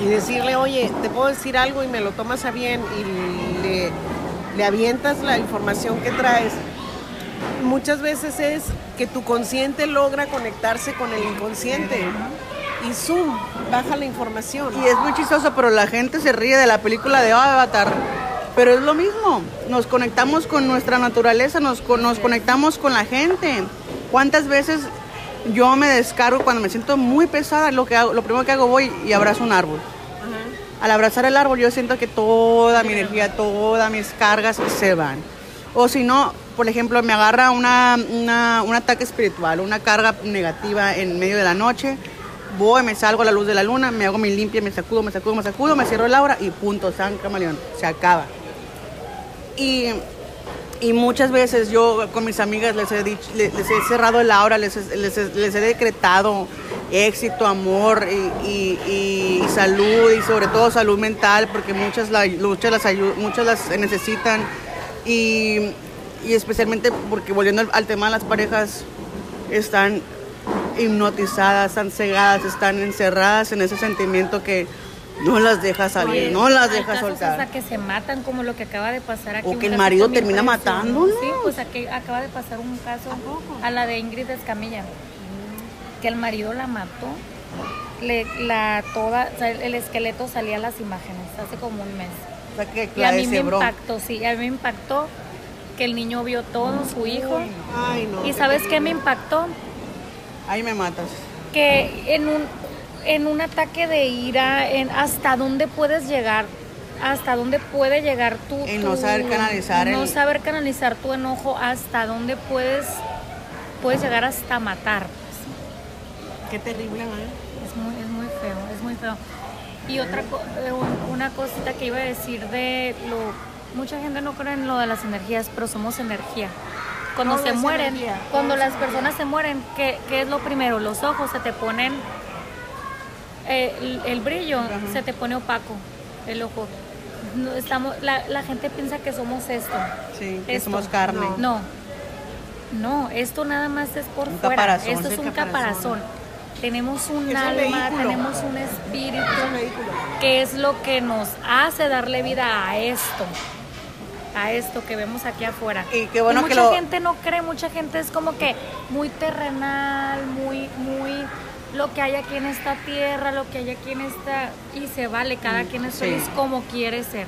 y decirle, oye, te puedo decir algo y me lo tomas a bien y le, le avientas la información que traes. Muchas veces es que tu consciente logra conectarse con el inconsciente y zoom, baja la información. Y es muy chistoso, pero la gente se ríe de la película de Avatar. Pero es lo mismo, nos conectamos con nuestra naturaleza, nos, con- nos conectamos con la gente. ¿Cuántas veces yo me descargo cuando me siento muy pesada? Lo, que hago, lo primero que hago voy y abrazo un árbol. Al abrazar el árbol yo siento que toda mi energía, todas mis cargas se van. O si no, por ejemplo, me agarra una, una- un ataque espiritual, una carga negativa en medio de la noche, voy, me salgo a la luz de la luna, me hago mi limpia, me sacudo, me sacudo, me sacudo, me cierro el aura y punto, San Camaleón, se acaba. Y, y muchas veces yo con mis amigas les he, dicho, les, he cerrado el aura, les, les les he decretado éxito, amor y, y- salud y sobre todo salud mental porque muchas, la, muchas, las, muchas las necesitan y, y especialmente porque volviendo al, al tema de las parejas están hipnotizadas, están cegadas, están encerradas en ese sentimiento que no las deja salir, no las Hay deja casos soltar. hasta que se matan, como lo que acaba de pasar aquí. O que el marido termina matándonos. Sí, pues aquí acaba de pasar un caso a la de Ingrid Escamilla, que el marido la mató. Le, la toda, o sea, el esqueleto salía a las imágenes hace como un mes. O sea, que Y a mí me impactó, sí, a mí me impactó que el niño vio todo, su hijo. Ay, no. ¿Y sabes qué me impactó? Ahí me matas. que en un, en un ataque de ira, en hasta dónde puedes llegar, hasta dónde puede llegar tu... En no saber canalizar No el- saber canalizar tu enojo, hasta dónde puedes, puedes llegar hasta matar. Qué terrible, ¿eh? Es muy, es muy feo, es muy feo. Y otra eh, un- una cosita que iba a decir de lo... Mucha gente no cree en lo de las energías, pero somos energía. Cuando se mueren, energía, cuando las personas se mueren, ¿qué, qué es lo primero? Los ojos se te ponen... eh, el, el brillo se te pone opaco, el ojo. No, estamos, la, la gente piensa que somos esto. Sí, que somos carne. No. No, esto nada más es por Un fuera. caparazón. Esto es un caparazón. caparazón. Tenemos un Es alma, tenemos un espíritu, Es un que es lo que nos hace darle vida a esto. A esto que vemos aquí afuera. Y qué bueno que mucha lo- gente no cree, mucha gente es como que muy terrenal, muy, muy lo que hay aquí en esta tierra, lo que hay aquí en esta. Y se vale, cada quien es sí. feliz como quiere ser.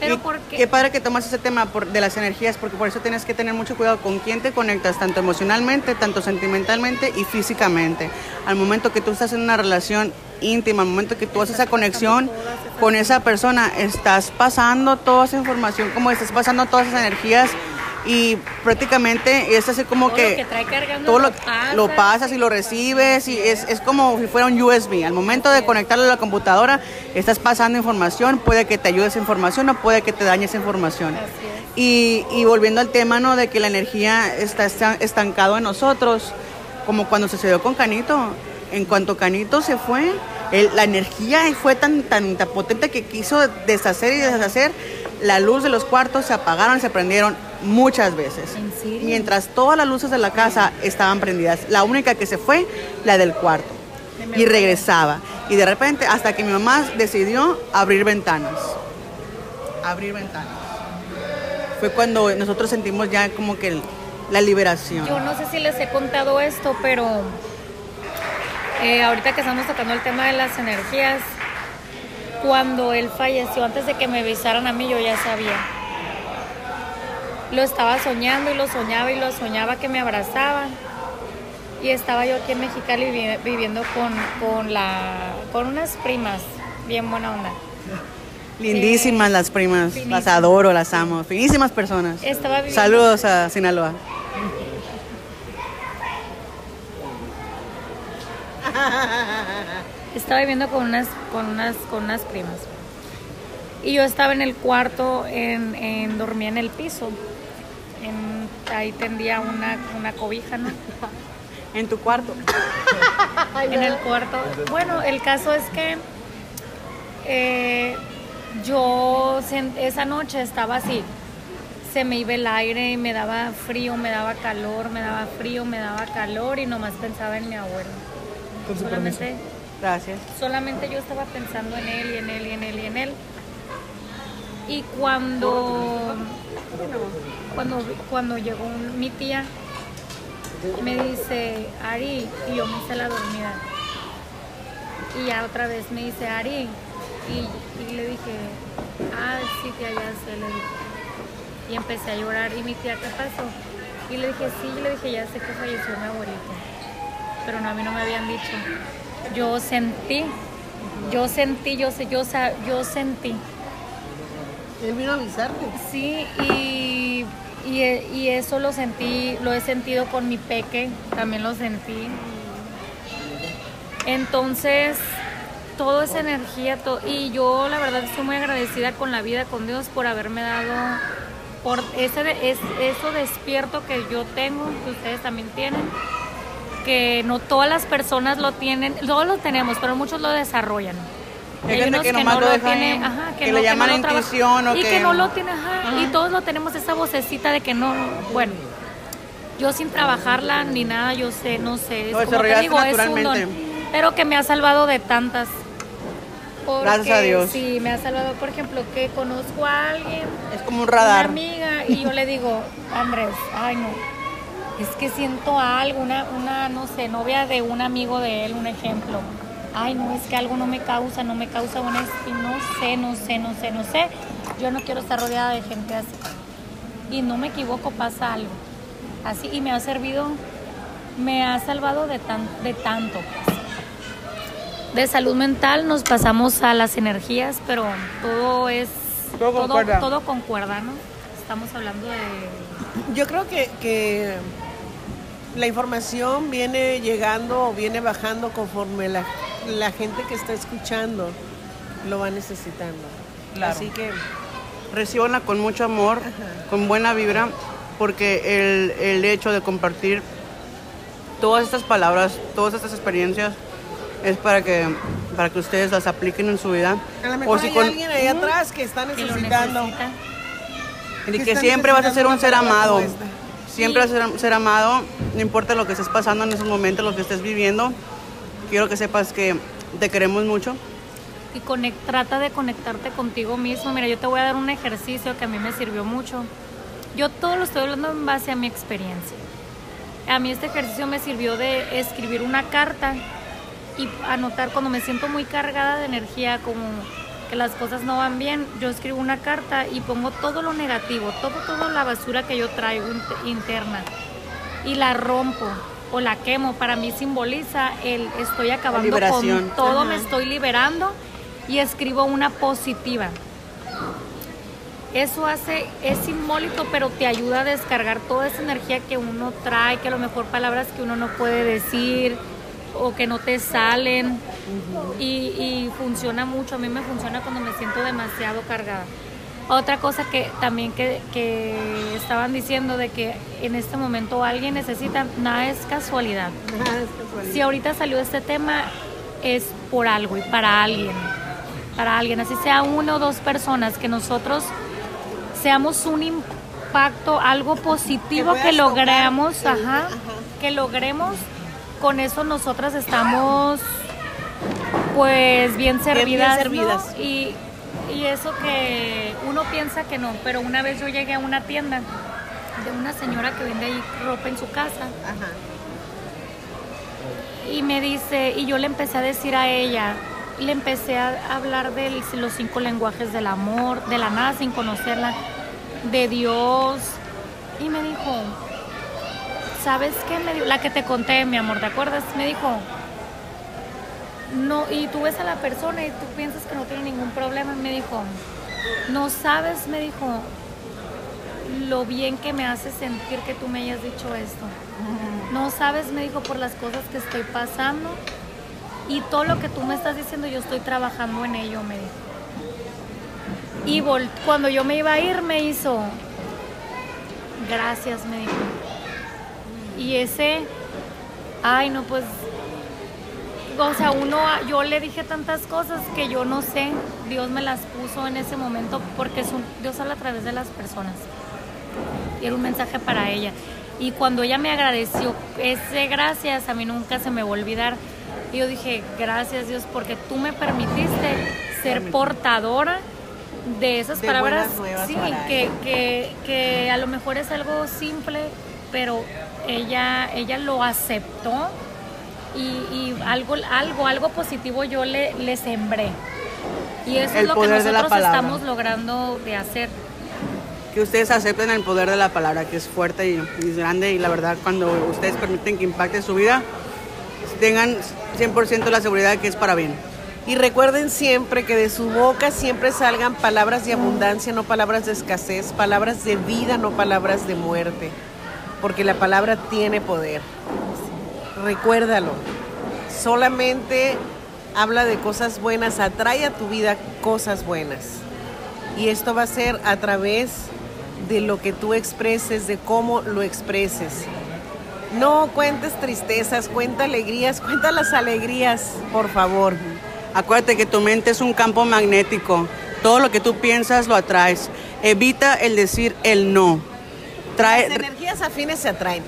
Pero porque. Qué padre que tomas ese tema por- de las energías, porque por eso tienes que tener mucho cuidado con quién te conectas, tanto emocionalmente, tanto sentimentalmente y físicamente. Al momento que tú estás en una relación íntima, al momento que tú haces esa conexión con esa persona, estás pasando toda esa información, como estás pasando todas esas energías y prácticamente es así como Todo que, lo que trae cargando todo lo, lo pasas. y lo recibes y es, es como si fuera un USB. Al momento de conectarlo a la computadora, estás pasando información, puede que te ayude esa información o puede que te dañe esa información. Y, y volviendo al tema ¿no? de que la energía está esta- estancado en nosotros, como cuando sucedió con Canito. En cuanto Canito se fue, el- la energía fue tan, tan, tan potente que quiso deshacer y deshacer. La luz de los cuartos se apagaron, se prendieron muchas veces. ¿En serio? Mientras todas las luces de la casa estaban prendidas. La única que se fue, la del cuarto. Y regresaba. Y de repente, hasta que mi mamá decidió abrir ventanas. Abrir ventanas. Fue cuando nosotros sentimos ya como que la liberación. Yo no sé si les he contado esto, pero eh, ahorita que estamos tocando el tema de las energías, cuando él falleció, antes de que me avisaran a mí, yo ya sabía. Lo estaba soñando y lo soñaba y lo soñaba que me abrazaban. Y estaba yo aquí en Mexicali vivi- viviendo con, con, la, con unas primas, bien buena onda. [laughs] Lindísimas las primas. finísimas. Las adoro, las amo. Finísimas personas. Estaba viviendo- Saludos a Sinaloa. [laughs] Estaba viviendo con unas, con unas, con unas primas. Y yo estaba en el cuarto, en, en- dormía en el piso. En- ahí tendía una, una cobija, ¿no? En tu cuarto. [laughs] En el cuarto. Bueno, el caso es que eh, yo esa noche estaba así. Se me iba el aire y me daba frío, me daba calor, me daba frío, me daba calor y nomás pensaba en mi abuelo. Solamente Gracias. solamente yo estaba pensando en él y en él y en él y en él. Y cuando cuando, cuando llegó mi tía, me dice, Ari, y yo me hice la dormida. Y ya otra vez me dice, Ari, y, y le dije, ah, sí, tía, ya sé, le dije. Y empecé a llorar, y mi tía, ¿qué pasó? Y le dije, sí, y le dije, ya sé que falleció mi abuelito. Pero no, a mí no me habían dicho. Yo sentí, yo sentí, yo sé, yo, yo sentí. Él vino a avisarte. Sí, y, y, y eso lo sentí, lo he sentido con mi peque, también lo sentí. Entonces, todo es energía, to- y yo la verdad estoy muy agradecida con la vida, con Dios, por haberme dado, por ese es, eso despierto que yo tengo, que ustedes también tienen, que no todas las personas lo tienen, todos lo tenemos, pero muchos lo desarrollan. Hay gente que nomás lo deja tienen, ahí, ajá, que que, le no, llaman que no intuición o y que- no lo tiene, ajá, y todos lo tenemos esa vocecita de que no, bueno, yo sin trabajarla ni nada, yo sé, no sé, es Lo como te desarrollaste digo, es un don, pero que me ha salvado de tantas. Porque, Gracias a Dios. Sí, me ha salvado, por ejemplo, que conozco a alguien, Es como un una radar. amiga, y yo le digo, Andrés, ay no, es que siento algo, una, una, no sé, novia de un amigo de él, un ejemplo. Ay, no, es que algo no me causa, no me causa y no sé, no sé, no sé, no sé. yo no quiero estar rodeada de gente así. Y no me equivoco, pasa algo. Así, y me ha servido, me ha salvado de, tan, de tanto. pues. De salud mental nos pasamos a las energías, pero todo es, Todo concuerda. todo concuerda, ¿no? Estamos hablando de Yo creo que, que la información viene llegando o viene bajando conforme la, la gente que está escuchando lo va necesitando. Claro. Así que Recíbanla con mucho amor, con buena vibra, porque el, el hecho de compartir todas estas palabras, todas estas experiencias, es para que, para que ustedes las apliquen en su vida. a lo mejor si hay con- alguien ahí atrás que está que necesitando. necesita. Y que siempre vas a ser un ser amado. Siempre ser, amado, no importa lo que estés pasando en esos momentos, lo que estés viviendo. Quiero que sepas que te queremos mucho. y conec- trata de conectarte contigo mismo. Mira, yo te voy a dar un ejercicio que a mí me sirvió mucho. Yo todo lo estoy hablando en base a mi experiencia. A mí este ejercicio me sirvió de escribir una carta y anotar cuando me siento muy cargada de energía, como que las cosas no van bien, yo escribo una carta y pongo todo lo negativo, todo, toda la basura que yo traigo int- interna y la rompo o la quemo. Para mí simboliza el estoy acabando con todo, Ajá. me estoy liberando y escribo una positiva. Eso hace, es simbólico, pero te ayuda a descargar toda esa energía que uno trae, que a lo mejor palabras que uno no puede decir o que no te salen. y, y funciona mucho, a mí me funciona cuando me siento demasiado cargada. Otra cosa que también que, que estaban diciendo de que en este momento alguien necesita, nada es casualidad. Ajá, es casualidad. Si ahorita salió este tema, es por algo y para alguien. Para alguien, así sea una o dos personas, que nosotros seamos un impacto, algo positivo Que logremos, el- ajá, ajá. que logremos, con eso nosotras estamos pues bien servidas, ¿no? servidas. Y, y eso que uno piensa que no, pero una vez yo llegué a una tienda de una señora que vende ahí ropa en su casa Ajá. y me dice, y yo le empecé a decir a ella, le empecé a hablar de los cinco lenguajes del amor, de la nada sin conocerla, de Dios. Y me dijo, ¿sabes qué? Me dijo, la que te conté, mi amor, ¿te acuerdas? Me dijo, no, y tú ves a la persona y tú piensas que no tiene ningún problema. Me dijo, no sabes, me dijo, lo bien que me hace sentir que tú me hayas dicho esto. No sabes, me dijo, por las cosas que estoy pasando y todo lo que tú me estás diciendo, yo estoy trabajando en ello, me dijo. Y cuando yo me iba a ir, me hizo, gracias, me dijo. Y ese, ay, no, pues, o sea, uno, yo le dije tantas cosas que yo no sé, Dios me las puso en ese momento porque es un- Dios habla a través de las personas. Y era un mensaje para ella. Y cuando ella me agradeció ese gracias, a mí nunca se me va a olvidar. Y yo dije, gracias Dios, porque tú me permitiste ser portadora de esas De palabras. Sí, que, que, que a lo mejor es algo simple, pero ella, ella lo aceptó y, y algo, algo, algo positivo yo le, le sembré. Y eso El es lo que nosotros estamos logrando de hacer. Que ustedes acepten el poder de la palabra, que es fuerte y, y es grande. Y la verdad, cuando ustedes permiten que impacte su vida, tengan 100% la seguridad de que es para bien. Y recuerden siempre que de su boca siempre salgan palabras de abundancia, no palabras de escasez, palabras de vida, no palabras de muerte, porque la palabra tiene poder. Recuérdalo. Solamente habla de cosas buenas, atrae a tu vida cosas buenas. Y esto va a ser a través de lo que tú expreses, de cómo lo expreses. No cuentes tristezas, cuenta alegrías, [laughs] cuenta las alegrías, por favor. Acuérdate que tu mente es un campo magnético. Todo lo que tú piensas lo atraes. Evita el decir el no. Las energías afines se atraen.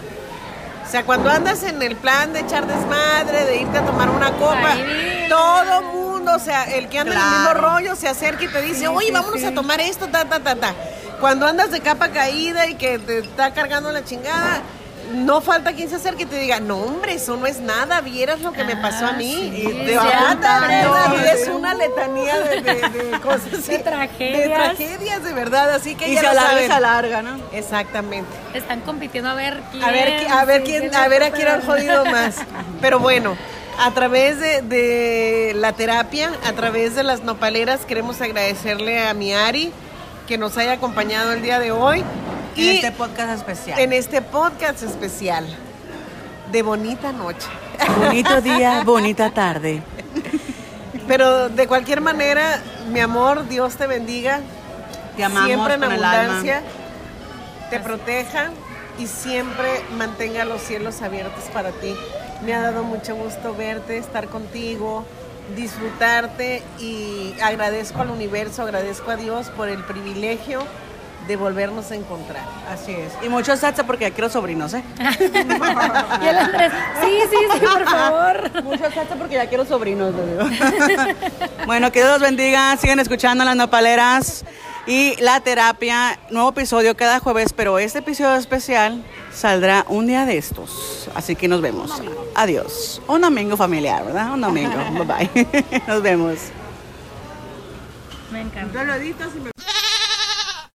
O sea, cuando andas en el plan de echar desmadre, de irte a tomar una copa, Ay, todo mundo, o sea, el que anda en el mismo rollo se acerca y te dice, oye, vámonos a tomar esto, ta, ta, ta, ta. Cuando andas de capa caída y que te está cargando la chingada, no falta quien se acerque y te diga, no hombre, eso no es nada, vieras lo que me pasó a Ah, mí. sí, y de no, es una letanía de, de- de [laughs] cosas De sí, tragedias. De tragedias, de verdad, así que Y ya se alarga se alarga, ¿no? Exactamente. Están compitiendo a ver quién. A ver, a ver quién, quién a ver a quién han jodido más. [laughs] Pero bueno, a través de, de la terapia, a través de las nopaleras, queremos agradecerle a mi Ari que nos haya acompañado el día de hoy. En este podcast especial. en este podcast especial de bonita noche. Bonito día, [laughs] bonita tarde. Pero de cualquier manera, mi amor, Dios te bendiga. Te amamos siempre en el abundancia, alma. te proteja y siempre mantenga los cielos abiertos para ti. Me ha dado mucho gusto verte, estar contigo, disfrutarte y agradezco al universo, agradezco a Dios por el privilegio de volvernos a encontrar. Así es. Y mucho salsa porque ya quiero sobrinos, ¿eh? [laughs] Y el Andrés, sí, sí, sí, por favor. Mucho salsa porque ya quiero sobrinos, le digo. [laughs] bueno, que Dios los bendiga. Sigan escuchando las nopaleras y la terapia. Nuevo episodio cada jueves, pero este episodio especial saldrá un día de estos. Así que nos vemos. Adiós. Un domingo familiar, ¿verdad? Un domingo. [laughs] bye bye. nos vemos. Me encanta. Doraditas y me-